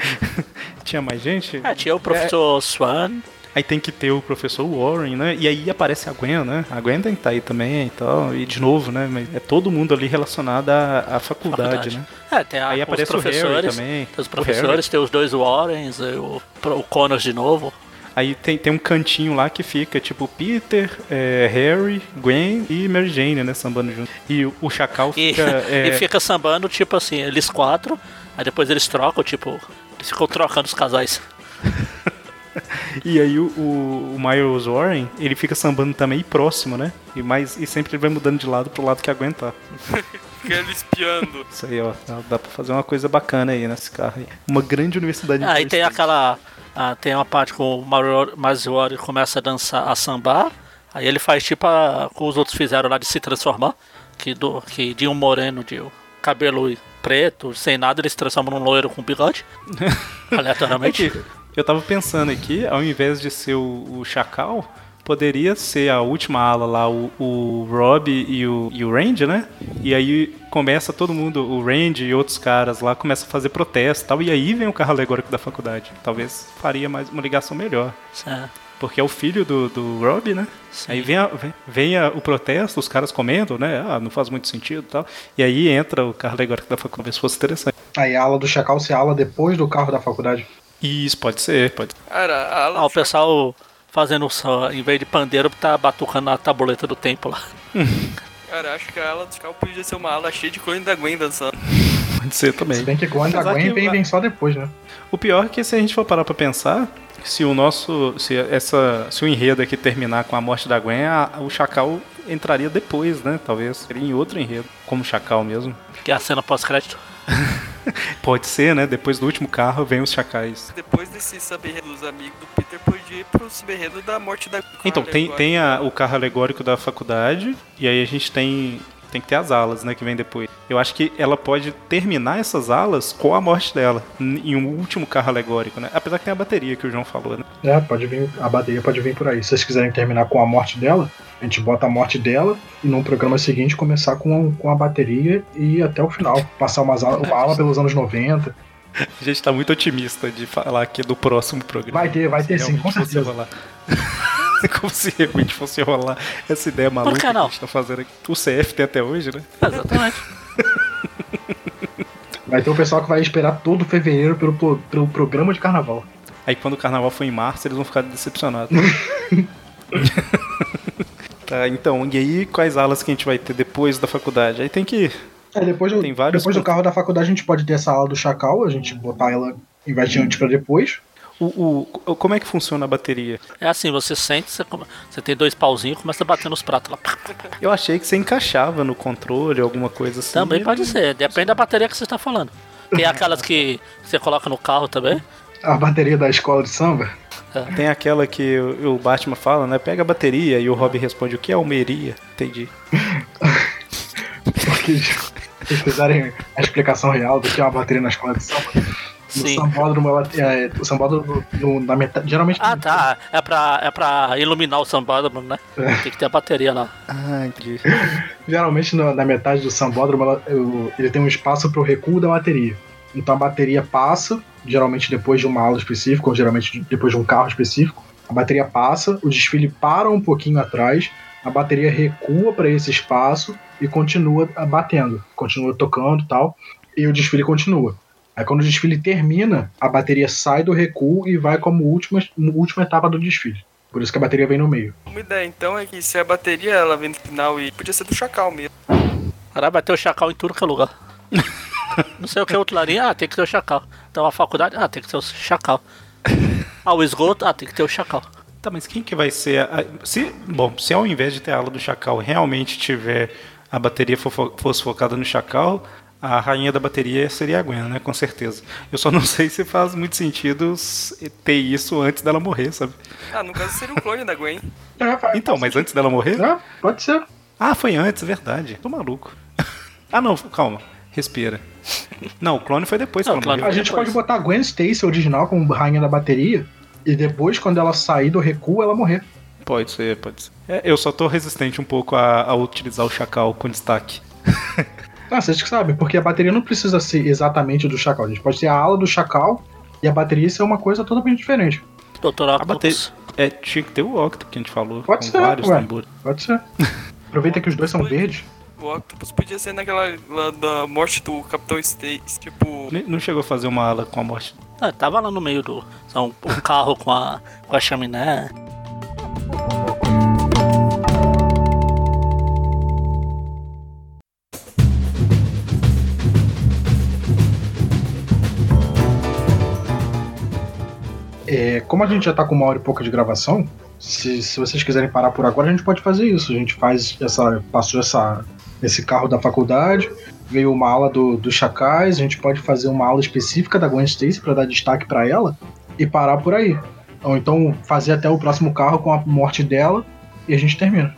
tinha mais gente? É, tinha o professor Swan. Aí tem que ter o professor Warren, né? E aí aparece a Gwen, né? A Gwen tem que estar aí também e tal. E de novo, né? Mas é todo mundo ali relacionado à, à faculdade, faculdade. né? É, tem a, Aí os aparece o Harry professores. também. Tem os professores, tem os dois Warrens, o, o Connors de novo. Aí tem, tem um cantinho lá que fica tipo Peter, é, Harry, Gwen e Mary Jane, né? Sambando junto. E o, o Chacal E, fica. é, e fica sambando, tipo assim, eles quatro, aí depois eles trocam, tipo, eles ficam trocando os casais. E aí o, o, o Miles Warren, ele fica sambando também próximo, né? E, mais, e sempre ele vai mudando de lado pro lado que aguentar. Fica ele espiando. Isso aí, ó. Dá, pra fazer uma coisa bacana aí nesse carro aí. Uma grande universidade de Aí tem aquela. Ah, tem uma parte que o Mazuori começa a dançar, a sambar. Aí ele faz tipo a, que os outros fizeram lá de se transformar. Que, do, que de um moreno de cabelo preto, sem nada, eles se transformam num loiro com bigode. É aleatoriamente. que eu tava pensando aqui, ao invés de ser o, o Chacal, Poderia ser a última ala lá, o, o Rob e o, e o Randy, né? E aí começa todo mundo, o Randy e outros caras lá, começam a fazer protesto e tal. E aí vem o carro alegórico da faculdade. Talvez faria mais uma ligação melhor. Certo. Porque é o filho do, do Rob, né? Sim. Aí vem, a- vem, vem a- o protesto, os caras comentam, né? Ah, não faz muito sentido e tal. E aí entra o carro alegórico da faculdade. Talvez fosse interessante. Aí a ala do Chacal se ala depois do carro da faculdade. Isso pode ser, pode ser. Cara, a ala Ah, o pessoal fazendo só, em vez de pandeiro, tá batucando na tabuleta do tempo lá. Cara, acho que a ala do Cal podia ser uma ala cheia de clone da Gwen dançando. Pode ser Se também. bem que quando a Apesar Gwen vem, o- vem só depois, né? O pior é que se a gente for parar pra pensar, se o nosso. Se, essa, se o enredo aqui terminar com a morte da Gwen, a- o Chacal entraria depois, né? Talvez. Seria em outro enredo, como Chacal mesmo. Que é a cena pós-crédito. Pode ser, né? Depois do último carro vem os Chacais. Depois desse sub-enredo dos amigos do Peter, podia ir pro sub-enredo da morte da Então, tem, tem a- o carro alegórico da faculdade, e aí a gente tem. Tem que ter as alas, né, que vem depois. Eu acho que ela pode terminar essas alas com a morte dela, em um último carro alegórico, né? Apesar que tem a bateria que o João falou, né? É, pode vir, a bateria pode vir por aí. Se vocês quiserem terminar com a morte dela, a gente bota a morte dela e no programa seguinte começar com, com a bateria e ir até o final. Passar umas uma ala pelos anos 90. A gente tá muito otimista de falar aqui do próximo programa. Vai ter, vai ter sim, com certeza. rolar. Como se realmente fosse rolar essa ideia maluca que a gente tá fazendo aqui. O CF tem até hoje, né? Exatamente. Vai ter o pessoal que vai esperar todo fevereiro pelo, pelo programa de carnaval. Aí quando o carnaval for em março, eles vão ficar decepcionados. tá, então, e aí quais alas que a gente vai ter depois da faculdade? Aí tem que. É, depois do, Tem vários depois do carro da faculdade a gente pode ter essa ala do Chacal, a gente botar ela em vez de antes pra depois. O, o- como é que funciona a bateria? É assim, você sente, você, come- você tem dois pauzinhos e começa a bater nos pratos lá. Eu achei que você encaixava no controle, alguma coisa assim. Também pode ser, depende da bateria que você está falando. Tem aquelas que você coloca no carro também. A bateria da escola de samba. Tem aquela que o Batman fala, né? Pega a bateria e o Robin responde o que é almeria. Entendi. Porque se vocês quiserem a explicação real do que é uma bateria na escola de samba. No Sim. sambódromo, é, o sambódromo no- na metade. Geralmente. Ah, tá. É pra, é pra iluminar o sambódromo, né? É. Tem que ter a bateria lá. Ah, entendi. Geralmente na, na metade do sambódromo ela- ele tem um espaço para o recuo da bateria. Então a bateria passa, geralmente depois de uma aula específica, ou geralmente depois de um carro específico. A bateria passa, o desfile para um pouquinho atrás, a bateria recua para esse espaço e continua batendo, continua tocando e tal, e o desfile continua. Aí quando o desfile termina, a bateria sai do recuo e vai como última, última etapa do desfile. Por isso que a bateria vem no meio. Uma ideia então é que se a bateria ela vem no final e podia ser do Chacal mesmo. Caralho, vai ter o chacal em tudo que é lugar. Não sei o que é outro larinha, ah, tem que ter o chacal. Então a faculdade, ah, tem que ter o chacal. Ah, o esgoto, ah, tem que ter o chacal. Tá, mas quem que vai ser. a- se, bom, se ao invés de ter a ala do Chacal realmente tiver a bateria fo- fo- fosse focada no Chacal, a rainha da bateria seria a Gwen, né? Com certeza. Eu só não sei se faz muito sentido ter isso antes dela morrer, sabe? Ah, no caso seria o clone da Gwen. É, vai- Então, mas antes dela morrer? é, pode ser. Ah, foi antes, verdade. Tô maluco. ah, não, calma. Respira. Não, o clone foi depois que Não, clone. A gente Depois. pode botar a Gwen Stacy original como rainha da bateria e depois, quando ela sair do recuo, ela morrer. Pode ser, pode ser. É, eu só tô resistente um pouco a, a utilizar o Chacal com destaque. Ah, vocês que sabem, porque a bateria não precisa ser exatamente do Chacal. A gente pode ter a ala do Chacal e a bateria ser uma coisa totalmente diferente. Doutor A Octopus. bateria. É, tinha que ter o Octo que a gente falou. Pode com ser, vários ué. tambores. Pode ser. Aproveita que os dois são verdes. O Octopus podia ser naquela lá da morte do Capitão Stacy, tipo. Não chegou a fazer uma ala com a morte. Ah, tava lá no meio do. São um carro com a, com a chaminé. É, como a gente já tá com uma hora e pouca de gravação, se, se vocês quiserem parar por agora, a gente pode fazer isso. A gente faz essa. Passou essa, esse carro da faculdade, veio uma ala do, dos chacais, a gente pode fazer uma aula específica da Gwen Stacy para dar destaque para ela e parar por aí. Ou então fazer até o próximo carro com a morte dela e a gente termina.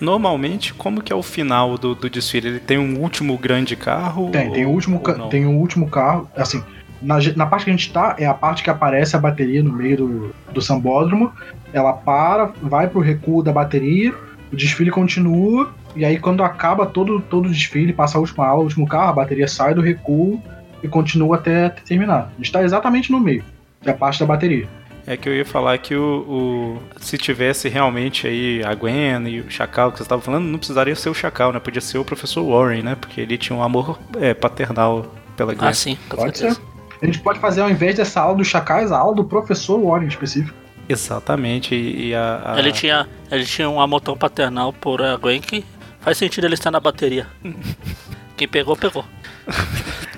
Normalmente, como que é o final do, do desfile? Ele tem um último grande carro? Tem, tem o último, tem o último carro, assim, Na, na parte que a gente tá, é a parte que aparece a bateria no meio do, do sambódromo. Ela para, vai pro recuo da bateria, o desfile continua, e aí quando acaba todo, todo o desfile, passa a última aula, o último carro, a bateria sai do recuo e continua até, até terminar. A gente tá exatamente no meio, que é a parte da bateria. É que eu ia falar que o, o- se tivesse realmente aí a Gwen e o Chacal que você estava falando, não precisaria ser o Chacal, né? Podia ser o professor Warren, né? Porque ele tinha um amor é, paternal pela Gwen. Ah, sim, com Pode certeza. ser. A gente pode fazer, ao invés dessa aula dos chacais, a aula do professor Warren específico. Exatamente. E, a, a- Ele, tinha, ele tinha um amor tão paternal por a Gwen que faz sentido ele estar na bateria. Quem pegou, pegou.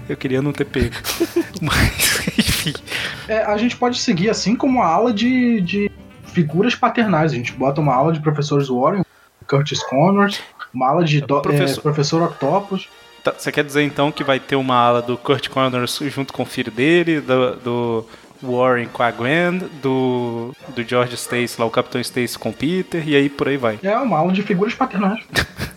Eu queria não ter pego. Mas, enfim. É, a gente pode seguir assim como a aula de, de figuras paternais. A gente bota uma aula de professores Warren, Curtis Connors, uma aula de do, Professor- é, professor Octopus. Tá, Você quer dizer então que vai ter uma ala do Kurt Connors junto com o filho dele, do, do Warren com a Gwen, do, do George Stacy lá, o Capitão Stacy com o Peter, e aí por aí vai. É uma aula de figuras paternais.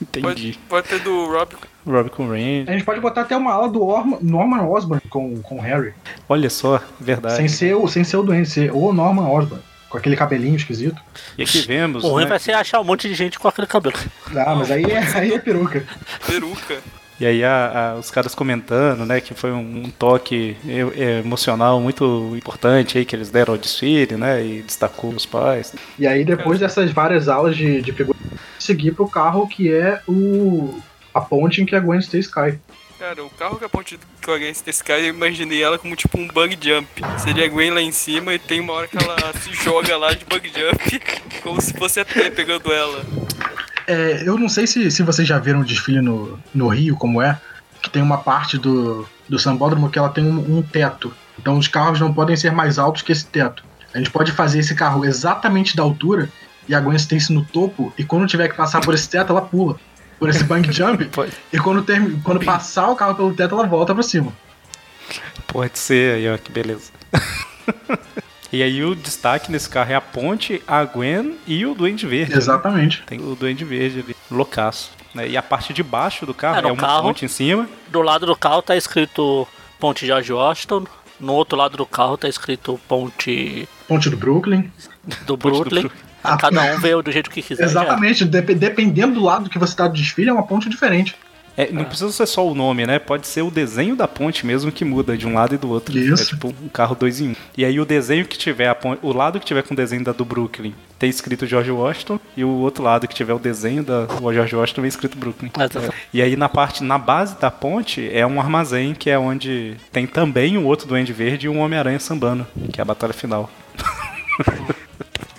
Entendi. Pode, pode ter do Rob. Rob com o Randy. A gente pode botar até uma aula do Orma- Norman Osborn com, com o Harry. Olha só, verdade. Sem ser, o, sem ser o doente, ser o Norman Osborn. Com aquele cabelinho esquisito. E aqui vemos. O ruim né, vai ser achar um monte de gente com aquele cabelo. Ah, mas aí é, aí é peruca. Peruca. E aí a- a- os caras comentando, né, que foi um, um toque e- e- emocional muito importante aí que eles deram ao desfile, né, e destacou os pais. E aí, depois dessas várias aulas de, de figuras, seguir pro carro que é o a ponte em que a Gwen Stacy cai. Cara, o carro que a ponte que alguém desse cara, eu imaginei ela como tipo um bug jump. Seria a Gwen lá em cima e tem uma hora que ela se joga lá de bug jump, como se fosse a T pegando ela. É, eu não sei se, se vocês já viram o desfile no, no Rio, como é, que tem uma parte do, do sambódromo que ela tem um, um teto. Então os carros não podem ser mais altos que esse teto. A gente pode fazer esse carro exatamente da altura e a Gwen Stacy no topo, e quando tiver que passar por esse teto, ela pula. Por esse bang jump, e quando, termi- quando passar o carro pelo teto, ela volta pra cima. pode ser, aí ó, que beleza. e aí o destaque nesse carro é a ponte, a Gwen e o Duende Verde. né? Exatamente. Tem o Duende Verde ali, loucaço. né? E a parte de baixo do carro É, é uma carro. ponte em cima. Do lado do carro tá escrito Ponte George Washington. No outro lado do carro tá escrito Ponte Ponte do Brooklyn. do Brooklyn. Bru- Cada um veio do jeito que quiser. já. Exatamente. Dep- dependendo do lado que você tá do desfile, é uma ponte diferente. É, não precisa ser só o nome, né? Pode ser o desenho da ponte mesmo que muda de um lado e do outro. Isso. É tipo um carro dois em um. E aí o desenho que tiver, a ponte, o lado que tiver com o desenho da do Brooklyn tem escrito George Washington e o outro lado que tiver o desenho da o George Washington vem escrito Brooklyn. É, tá- E aí na parte, na base da ponte é um armazém que é onde tem também um outro Duende Verde e um Homem-Aranha sambando, que é a batalha final.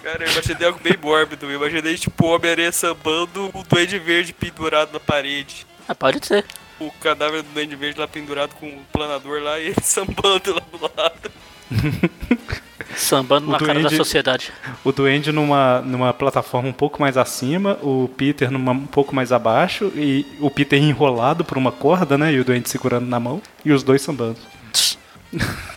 Cara, eu imaginei algo bem mórbido. Eu imaginei tipo o Homem-Aranha sambando, o Duende Verde pendurado na parede. É, pode ser. O cadáver do Duende Verde lá pendurado com o planador lá e ele sambando lá do lado. Sambando O na cara da duende- sociedade. O Duende numa, numa plataforma um pouco mais acima, o Peter numa um pouco mais abaixo, e o Peter enrolado por uma corda, né? E o Duende segurando na mão, e os dois sambando.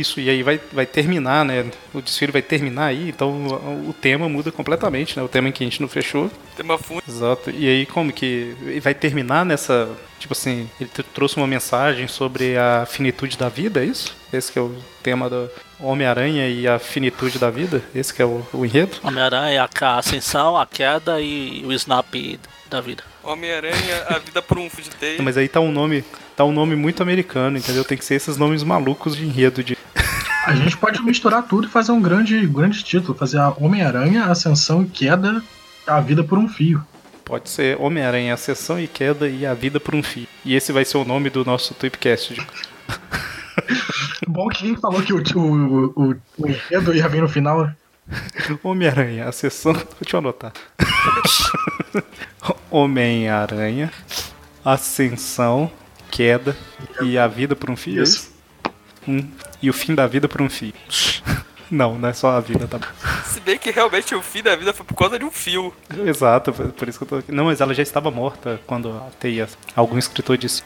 Isso, e aí vai, vai terminar, né? O desfile vai terminar aí, então o, o tema muda completamente, né? O tema em que a gente não fechou. Tem uma funda. Exato. E aí como que vai terminar nessa, tipo assim, ele tr- trouxe uma mensagem sobre a finitude da vida, é isso? Esse que é o tema do Homem-Aranha e a finitude da vida? Esse que é o, o enredo? Homem-Aranha, a ascensão, a queda e o snap da vida. Homem-Aranha, a vida por um fio de teia. Não, Mas aí tá um nome, tá um nome muito americano, entendeu? Tem que ser esses nomes malucos de enredo de A gente pode misturar tudo e fazer um grande, grande título. Fazer a Homem-Aranha, Ascensão e Queda, a vida por um fio. Pode ser Homem-Aranha, Ascensão e Queda e a Vida por um Fio. E esse vai ser o nome do nosso Tweepcast. de- Bom que quem falou que o, o, o, o enredo ia vir no final. Homem-Aranha, Ascensão. Deixa eu anotar. Homem-Aranha, Ascensão, Queda e a Vida por um Fio. é Isso. Hum, e o fim da vida por um fio. Não, não é só a vida, tá bom. Se bem que realmente o fim da vida foi por causa de um fio. Exato, por por isso que eu tô aqui. Não, mas ela já estava morta quando a teia. Algum escritor disse.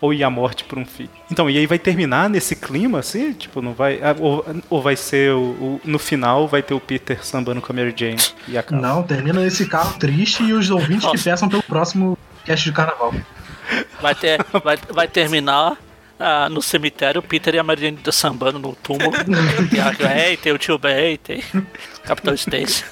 Ou ia a morte por um fio. Então, e aí vai terminar nesse clima, assim? Tipo, não vai. ah, Ou, ou vai ser o, o- No final vai ter o Peter sambando com a Mary Jane e acaba. Não, termina nesse carro triste e os ouvintes que peçam pelo próximo cast de carnaval. Vai, ter, vai, vai terminar Ah, no cemitério, o Peter e a Mariane sambando no túmulo. e a tem o tio Ben, tem o Capitão Stacy.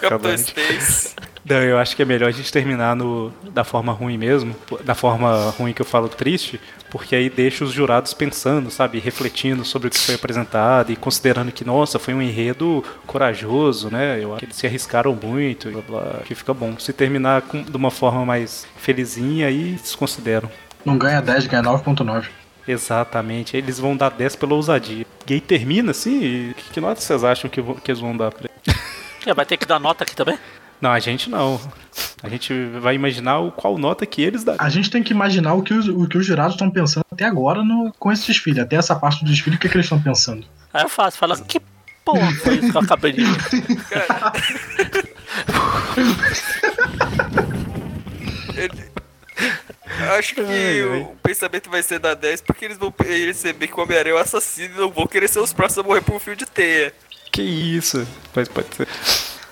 Capitão. Stacy. Não, eu acho que é melhor a gente terminar no, da forma ruim mesmo, da forma ruim que eu falo triste, porque aí deixa os jurados pensando, sabe, refletindo sobre o que foi apresentado e considerando que, nossa, foi um enredo corajoso, né? Eu acho que eles se arriscaram muito, e blá, blá, que fica bom. Se terminar com- de uma forma mais felizinha, aí desconsideram. Não ganha 10, ganha 9.9. Exatamente, eles vão dar 10 pela ousadia. E aí termina assim, e que, que nota vocês acham que, que eles vão dar pra ele? É, vai ter que dar nota aqui também? Não, a gente não. A gente vai imaginar o, qual nota que eles dariam. A gente tem que imaginar o que os, o que os jurados estão pensando até agora no, com esse desfile. Até essa parte do desfile, o que, que eles estão pensando? Aí é fácil, fala, que porra foi isso que eu acabei de ver? Ele- Acho que Ai, ai. o pensamento vai ser da 10 porque eles vão perceber que o Homem-Aranha é o assassino e não vão querer ser os próximos a morrer por um fio de teia. Que isso? Mas pode ser.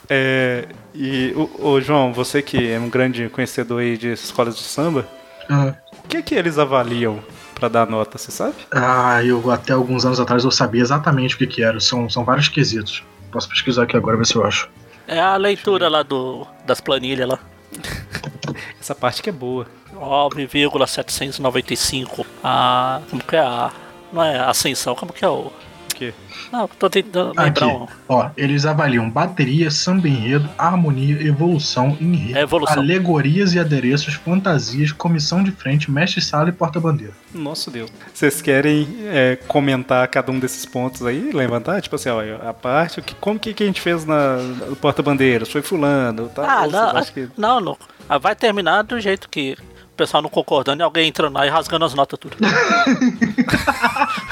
É, e, o, o João, você que é um grande conhecedor aí de escolas de samba, Ah, o que que eles avaliam pra dar nota, você sabe? Ah, eu até alguns anos atrás eu sabia exatamente o que, que era. São, são vários quesitos. Posso pesquisar aqui agora, ver se eu acho. É a leitura lá do, das planilhas lá. Essa parte que é boa. 9,795. A. Como que é a. Não é a ascensão, como que é o. Quê? Não, tô tentando Aqui, lembrar um. ó, eles avaliam bateria, samba enredo, harmonia, evolução, enredo, É evolução. alegorias e adereços, fantasias, comissão de frente, mestre-sala e porta-bandeira. Nosso Deus. Vocês querem é, comentar cada um desses pontos aí? Levantar? Tipo assim, ó, a parte, o que, como que, que a gente fez na, no porta-bandeiras? Foi fulano, tá? Ah, Ou não, que- não, não. Ah, Vai terminar do jeito que pessoal não concordando e alguém entrando lá e rasgando as notas tudo.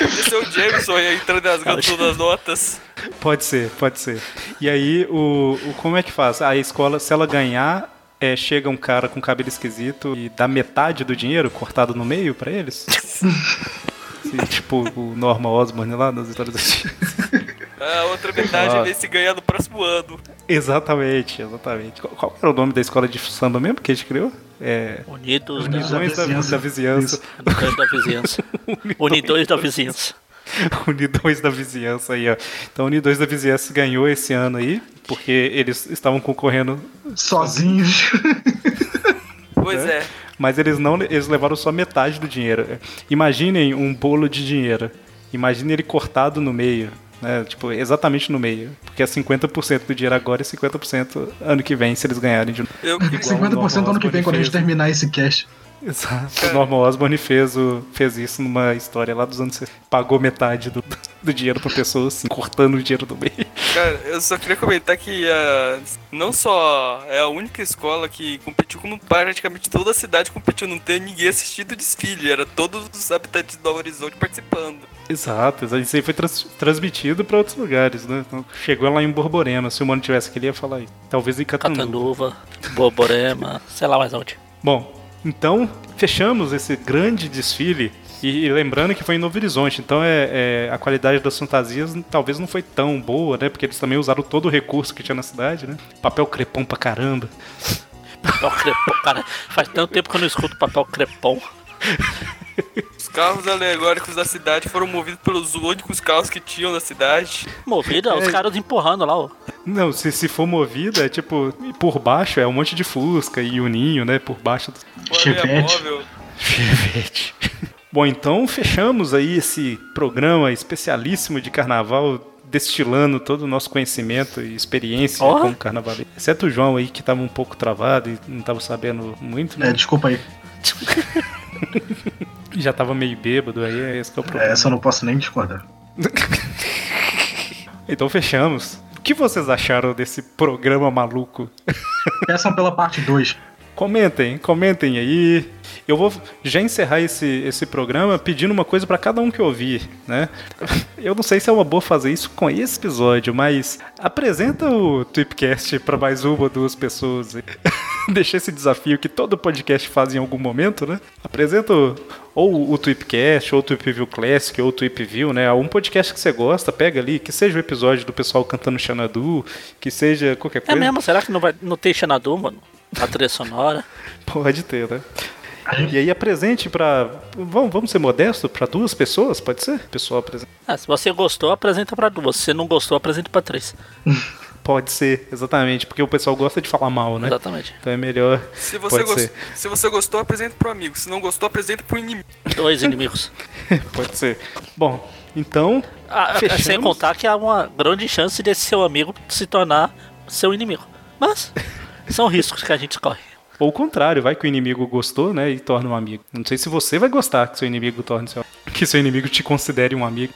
Esse é o Jameson aí entrando rasgando todas as notas. Pode ser, pode ser. E aí, o, o- como é que faz? A escola, se ela ganhar, é, chega um cara com cabelo esquisito e dá metade do dinheiro cortado no meio pra eles? Sim, tipo o Norma Osborn lá nas histórias da A outra metade Ah. vem se ganhar no próximo ano. Exatamente, exatamente. Qual, qual era o nome da escola de samba mesmo que a gente criou? É. Unidos Unidos da, Unidões da, vizinhança. da vizinhança. Unidos da vizinhança. Unidões da vizinhança. Unidões da vizinhança aí, ó. Então, Unidões da vizinhança ganhou esse ano aí, porque eles estavam concorrendo Sozinhos. Pois É? é. Mas eles não, eles levaram só metade do dinheiro. Imaginem um bolo de dinheiro. Imagine ele cortado no meio, né? Tipo, exatamente no meio, porque é 50% do dinheiro agora e 50% ano que vem se eles ganharem de novo. Eu, 50% ano que vem, quando a gente terminar esse cast. Exato. O Norman Osborn fez, o, fez isso numa história lá dos anos 60. Pagou metade do, do dinheiro pra pessoa, assim, cortando o dinheiro do meio. Cara, eu só queria comentar que ah, não só é a única escola que competiu, como praticamente toda a cidade competiu. Não tem ninguém assistindo o desfile, era todos os habitantes do Horizonte participando. Exato, isso aí foi trans- transmitido pra outros lugares, né? Então, chegou lá em Borborema. Se o mano tivesse aqui, ele ia falar isso. Talvez em Catanduva. Catanduva, Borborema, sei lá mais onde. Bom, então fechamos esse grande desfile. E, e lembrando que foi em Novo Horizonte, então é, é, a qualidade das fantasias talvez não foi tão boa, né? Porque eles também usaram todo o recurso que tinha na cidade, né? Papel crepom pra caramba. Papel crepom, cara, faz tanto tempo que eu não escuto papel crepom. Os carros alegóricos da cidade foram movidos pelos únicos carros que tinham na cidade. Movida, os É. caras empurrando lá, ó. Não, se, se for movida, é tipo, por baixo é um monte de Fusca e o ninho, né? Por baixo do Chevette. Chevette. Bom, então fechamos aí esse programa especialíssimo de carnaval, destilando todo o nosso conhecimento e experiência Ó. como carnavalesco. Exceto o João aí, que estava um pouco travado e não estava sabendo muito, né? É, desculpa aí. Já estava meio bêbado aí, é esse que é o problema. Essa eu não posso nem discordar. Então fechamos. O que vocês acharam desse programa maluco? Peçam pela parte 2. Comentem, comentem aí. Eu vou já encerrar esse, esse programa pedindo uma coisa pra cada um que ouvir, né? Eu não sei se é uma boa fazer isso com esse episódio, mas apresenta o Tweepcast pra mais uma ou duas pessoas. Deixa esse desafio que todo podcast faz em algum momento, né? Apresenta o- ou o Tweepcast, ou o Tweepview Classic, ou o Tweepview, né? Um podcast que você gosta, pega ali, que seja o episódio do pessoal cantando Xanadu, que seja qualquer É coisa. mesmo? Será que não vai não tem Xanadu, mano? A trilha sonora. Pode ter, né? E aí apresente pra. Vamos, vamos ser modestos, pra duas pessoas, pode ser? Pessoal apresenta. Ah, se você gostou, apresenta pra duas. Se você não gostou, apresenta pra três. Pode ser, exatamente, porque o pessoal gosta de falar mal, né? Exatamente. Então é melhor. Se você, Pode gos- ser. se você gostou, apresenta pro amigo. Se não gostou, apresenta pro inimigo. Dois inimigos. Pode ser. Bom, então. Ah, Fechamos. sem contar que há uma grande chance desse seu amigo se tornar seu inimigo. Mas são riscos que a gente corre. Ou o contrário, vai que o inimigo gostou, né? E torna um amigo. Não sei se você vai gostar que seu inimigo torne seu. Que seu inimigo te considere um amigo.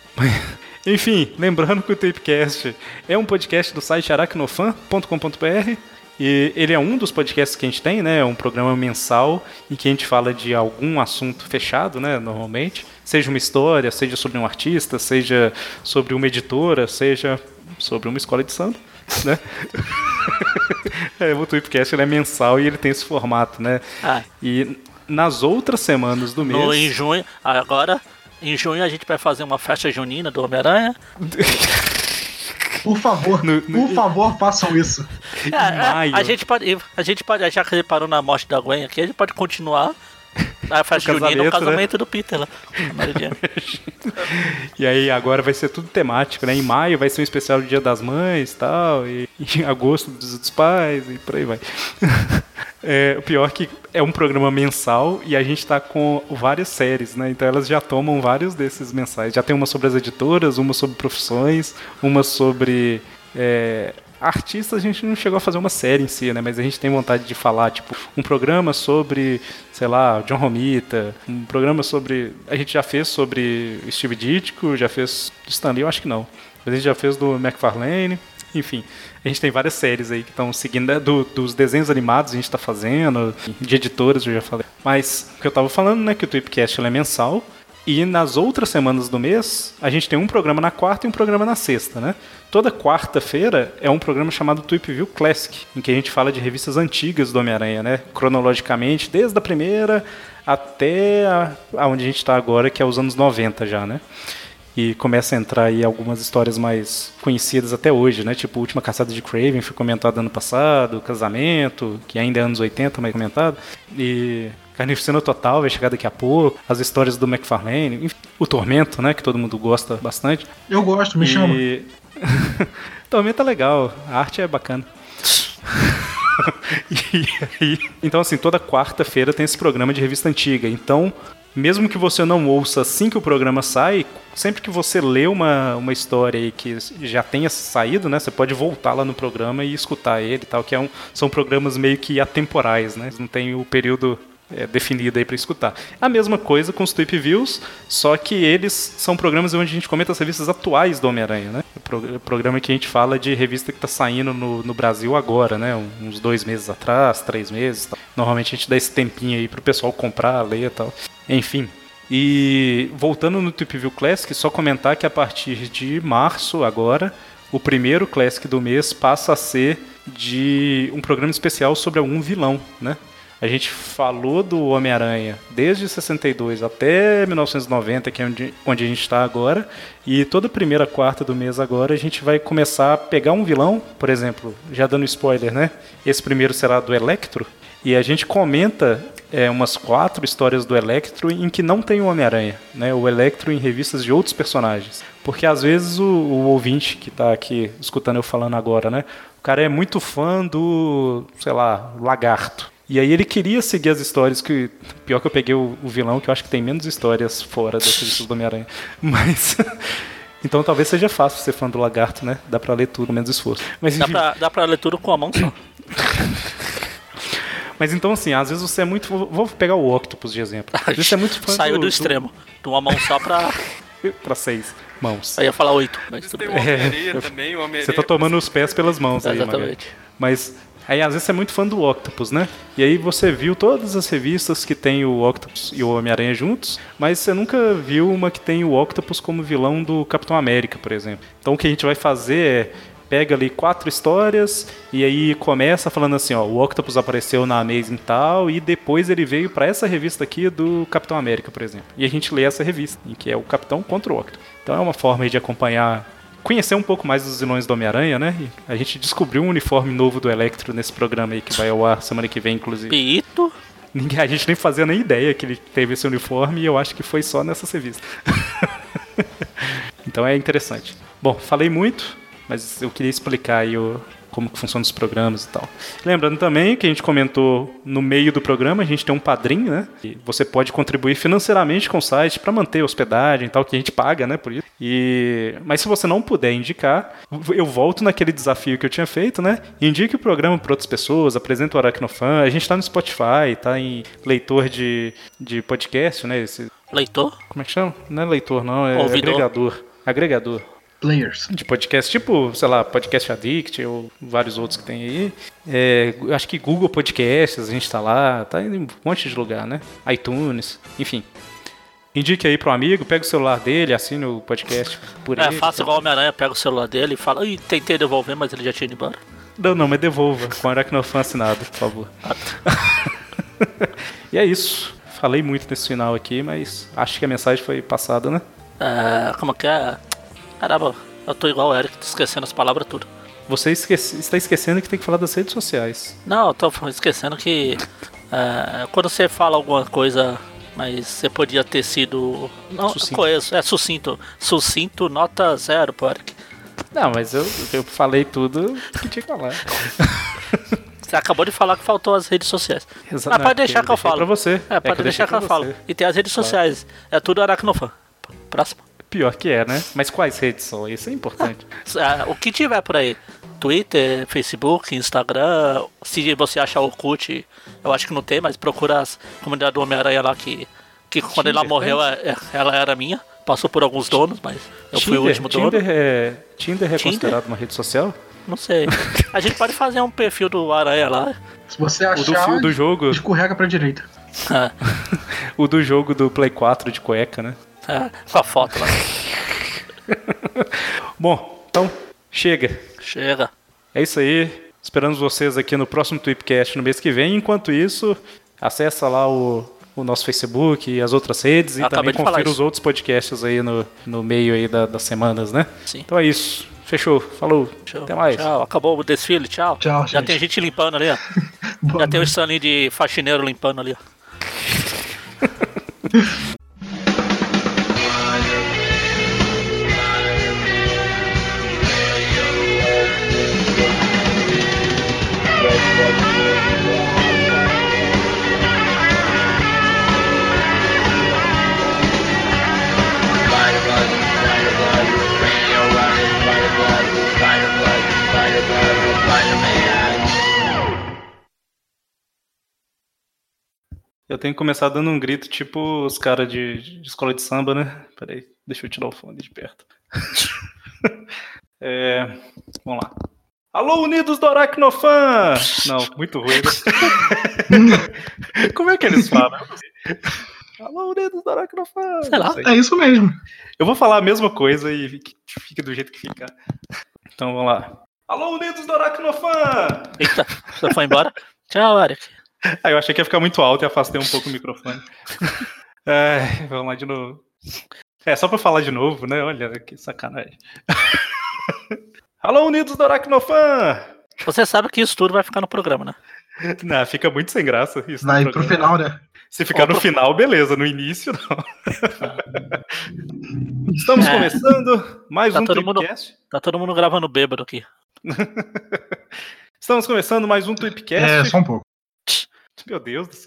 Enfim, lembrando que o Tapecast é um podcast do site aracnofan.com.br. E ele é um dos podcasts que a gente tem, né? É um programa mensal em que a gente fala de algum assunto fechado, né? Normalmente. Seja uma história, seja sobre um artista, seja sobre uma editora, seja sobre uma escola de samba, né? é, o Tweepcast ele é mensal e ele tem esse formato, né? Ah, E nas outras semanas do mês. no, em junho, agora, em junho a gente vai fazer uma festa junina do Homem-Aranha. Por favor, No- no- por favor, façam isso. É, é, maio. a gente pode, a gente pode, já que ele parou na morte da Gwen aqui, a gente pode continuar a festa O junina, o casamento, né? do Peter lá. E aí agora vai ser tudo temático, né? Em maio vai ser um especial do Dia das Mães e tal. E em agosto dos, dos pais e por aí vai. É, o pior que é um programa mensal e a gente tá com várias séries, né? Então elas já tomam vários desses mensais. Já tem uma sobre as editoras, uma sobre profissões, uma sobre. é, Artistas a gente não chegou a fazer uma série em si, né? Mas a gente tem vontade de falar, tipo, um programa sobre, sei lá, John Romita, um programa sobre. A gente já fez sobre Steve Ditko, já fez Stanley, eu acho que não. Mas a gente já fez do McFarlane. Enfim, a gente tem várias séries aí que estão seguindo, né, do- dos desenhos animados a gente está fazendo, de editoras eu já falei. Mas o que eu estava falando, né, que o Tweepcast é mensal, e nas outras semanas do mês, a gente tem um programa na quarta e um programa na sexta, né? Toda quarta-feira é um programa chamado Tweep View Classic, em que a gente fala de revistas antigas do Homem-Aranha, né? Cronologicamente, desde a primeira até aonde a gente está agora, que é os anos 90 já, né? E começa a entrar aí algumas histórias mais conhecidas até hoje, né? Tipo, última caçada de Craven foi comentada ano passado, Casamento, que ainda é anos 80, mas comentado. E Carnificina Total vai chegar daqui a pouco. As histórias do McFarlane, enfim, o Tormento, né? Que todo mundo gosta bastante. Eu gosto, me chama. E... Tormento é legal, a arte é bacana. E aí- então, assim, toda quarta-feira tem esse programa de revista antiga. Então, mesmo que você não ouça assim que o programa sai, sempre que você lê uma, uma história aí que já tenha saído, né? Você pode voltar lá no programa e escutar ele e tal, que é um, são programas meio que atemporais, né? Não tem o período é, definido aí para escutar. A mesma coisa com os Tweep Views, só que eles são programas onde a gente comenta as revistas atuais do Homem-Aranha, né? O pro- programa que a gente fala de revista que está saindo no, no Brasil agora, né? Uns dois meses atrás, três meses. Tal. Normalmente a gente dá esse tempinho aí pro pessoal comprar, ler e tal. Enfim. E voltando no Tweep View Classic, só comentar que a partir de março agora, o primeiro Classic do mês passa a ser de um programa especial sobre algum vilão, né? A gente falou do Homem-Aranha desde 62 até 1990, que é onde, onde a gente está agora. E toda primeira quarta do mês agora a gente vai começar a pegar um vilão, por exemplo, já dando spoiler, né? Esse primeiro será do Electro. E a gente comenta é, umas quatro histórias do Electro em que não tem o Homem-Aranha, né? O Electro em revistas de outros personagens. Porque às vezes o, o ouvinte que está aqui escutando eu falando agora, né? O cara é muito fã do, sei lá, Lagarto. E aí ele queria seguir as histórias que. Pior que eu peguei o, o vilão, que eu acho que tem menos histórias fora das revistas do Homem-Aranha. Mas. Então talvez seja fácil ser fã do Lagarto, né? Dá pra ler tudo, com menos esforço. Mas, Dá pra, dá pra ler tudo com a mão só. Mas então, assim, às vezes você é muito. vou- Vou pegar o Octopus de exemplo. Às vezes você é muito fã Saiu do, extremo. De uma mão só pra. Pra seis mãos. Eu ia falar oito, mas tudo bem. É, também. Você tá tomando os pés pelas mãos aí, Magali. Exatamente. Mas aí às vezes você é muito fã do Octopus, né? E aí você viu todas as revistas que tem o Octopus e o Homem-Aranha juntos, mas você nunca viu uma que tem o Octopus como vilão do Capitão América, por exemplo. Então o que a gente vai fazer é pega ali quatro histórias e aí começa falando assim, ó, o Octopus apareceu na Amazing tal e depois ele veio pra essa revista aqui do Capitão América, por exemplo. E a gente lê essa revista, em que é o Capitão contra o Octopus. Então é uma forma de acompanhar conhecer um pouco mais dos vilões do Homem-Aranha, né? E a gente descobriu um uniforme novo do Electro nesse programa aí que vai ao ar semana que vem, inclusive. Pito. Ninguém, a gente nem fazia nem ideia que ele teve esse uniforme e eu acho que foi só nessa revista. então é interessante. Bom, falei muito, mas eu queria explicar aí o, como que funcionam os programas e tal. Lembrando também que a gente comentou no meio do programa, a gente tem um padrinho, né? E você pode contribuir financeiramente com o site para manter a hospedagem e tal, que a gente paga, né, por isso. E mas se você não puder indicar, eu volto naquele desafio que eu tinha feito, né? Indique o programa para outras pessoas, apresenta o Aracnofan. A gente está no Spotify, tá em leitor de, de podcast, né? Esse, Leitor? como é que chama? Não é leitor, não, é Ouvidor. agregador. Agregador Players. de podcast, tipo, sei lá, Podcast Addict ou vários outros que tem aí. É, eu acho que Google Podcasts, a gente tá lá, tá em um monte de lugar, né? iTunes, enfim. Indique aí pro amigo, pega o celular dele, assine o podcast por É, ele. faça igual o Homem-Aranha, pega o celular dele e fala, Ih, tentei devolver, mas ele já tinha ido embora. Não, não, mas devolva, com Aracnofan assinado, por favor. e é isso. Falei muito nesse final aqui, mas acho que a mensagem foi passada, né? É, como que é? Caramba, eu tô igual o Eric, tô esquecendo as palavras tudo. Você esquece- está esquecendo que tem que falar das redes sociais. Não, eu tô esquecendo que é, quando você fala alguma coisa, mas você podia ter sido. Não, Sucinto. coeso, é sucinto. Sucinto, nota zero, pro Eric. Não, mas eu, eu falei tudo que tinha que falar. Você acabou de falar que faltou as redes sociais. Exa- não, pode deixar que eu falo. Pra você. É, pode eu deixar que eu pra falo. E tem as redes sociais. É tudo Aracnofan. Próximo. Pior que é, né? Mas quais redes são? Isso é importante. Ah, o que tiver por aí. Twitter, Facebook, Instagram. Se você achar o Orkut, eu acho que não tem, mas procura as comunidade do Homem-Aranha lá que, que quando ela Tinder, morreu, tem? é- é- ela era minha. Passou por alguns donos, mas eu fui o Tinder, último dono. Tinder é, Tinder é Tinder? considerado uma rede social? Não sei. A gente pode fazer um perfil do Aranha lá. Se você O do, achar, fi- do jogo, escorrega pra direita. É, o do jogo do Play 4 de cueca, né? com a foto lá. Bom, então chega. Chega. É isso aí. Esperamos vocês aqui no próximo Tweepcast no mês que vem. Enquanto isso, acessa lá o, o nosso Facebook e as outras redes e Acabei também confira os outros podcasts aí no, no meio aí da- das semanas, né? Sim. Então é isso. Fechou. Falou. Tchau. Até mais. Tchau. Acabou o desfile. Tchau. Tchau, Já gente. tem gente limpando ali, ó. Já tem o noite. stand de faxineiro limpando ali, ó. Eu tenho que começar dando um grito tipo os caras de, de escola de samba, né? Peraí, deixa eu tirar o fone de perto. É, vamos lá. Alô, Unidos do Aracnofan! Não, muito ruim. né? Como é que eles falam? Alô, Unidos do Aracnofan! Sei lá. É isso mesmo. Eu vou falar a mesma coisa e fique- fique do jeito que ficar. Então vamos lá. Alô, Unidos do Aracnofan! Eita, você foi embora? Tchau, Eric. Ah, eu achei que ia ficar muito alto e afastei um pouco o microfone. É, vamos lá de novo. É, só pra falar de novo, né? Olha, que sacanagem. Alô, Unidos do Aracnofan! Você sabe que isso tudo vai ficar no programa, né? Não, fica muito sem graça isso. no Vai pro final, né? Se ficar no final, beleza. No início, não. Estamos É. começando mais Tá um todo mundo-. Tá todo mundo gravando bêbado aqui. Estamos começando mais um Tweepcast. É, só um pouco. Meu Deus do céu.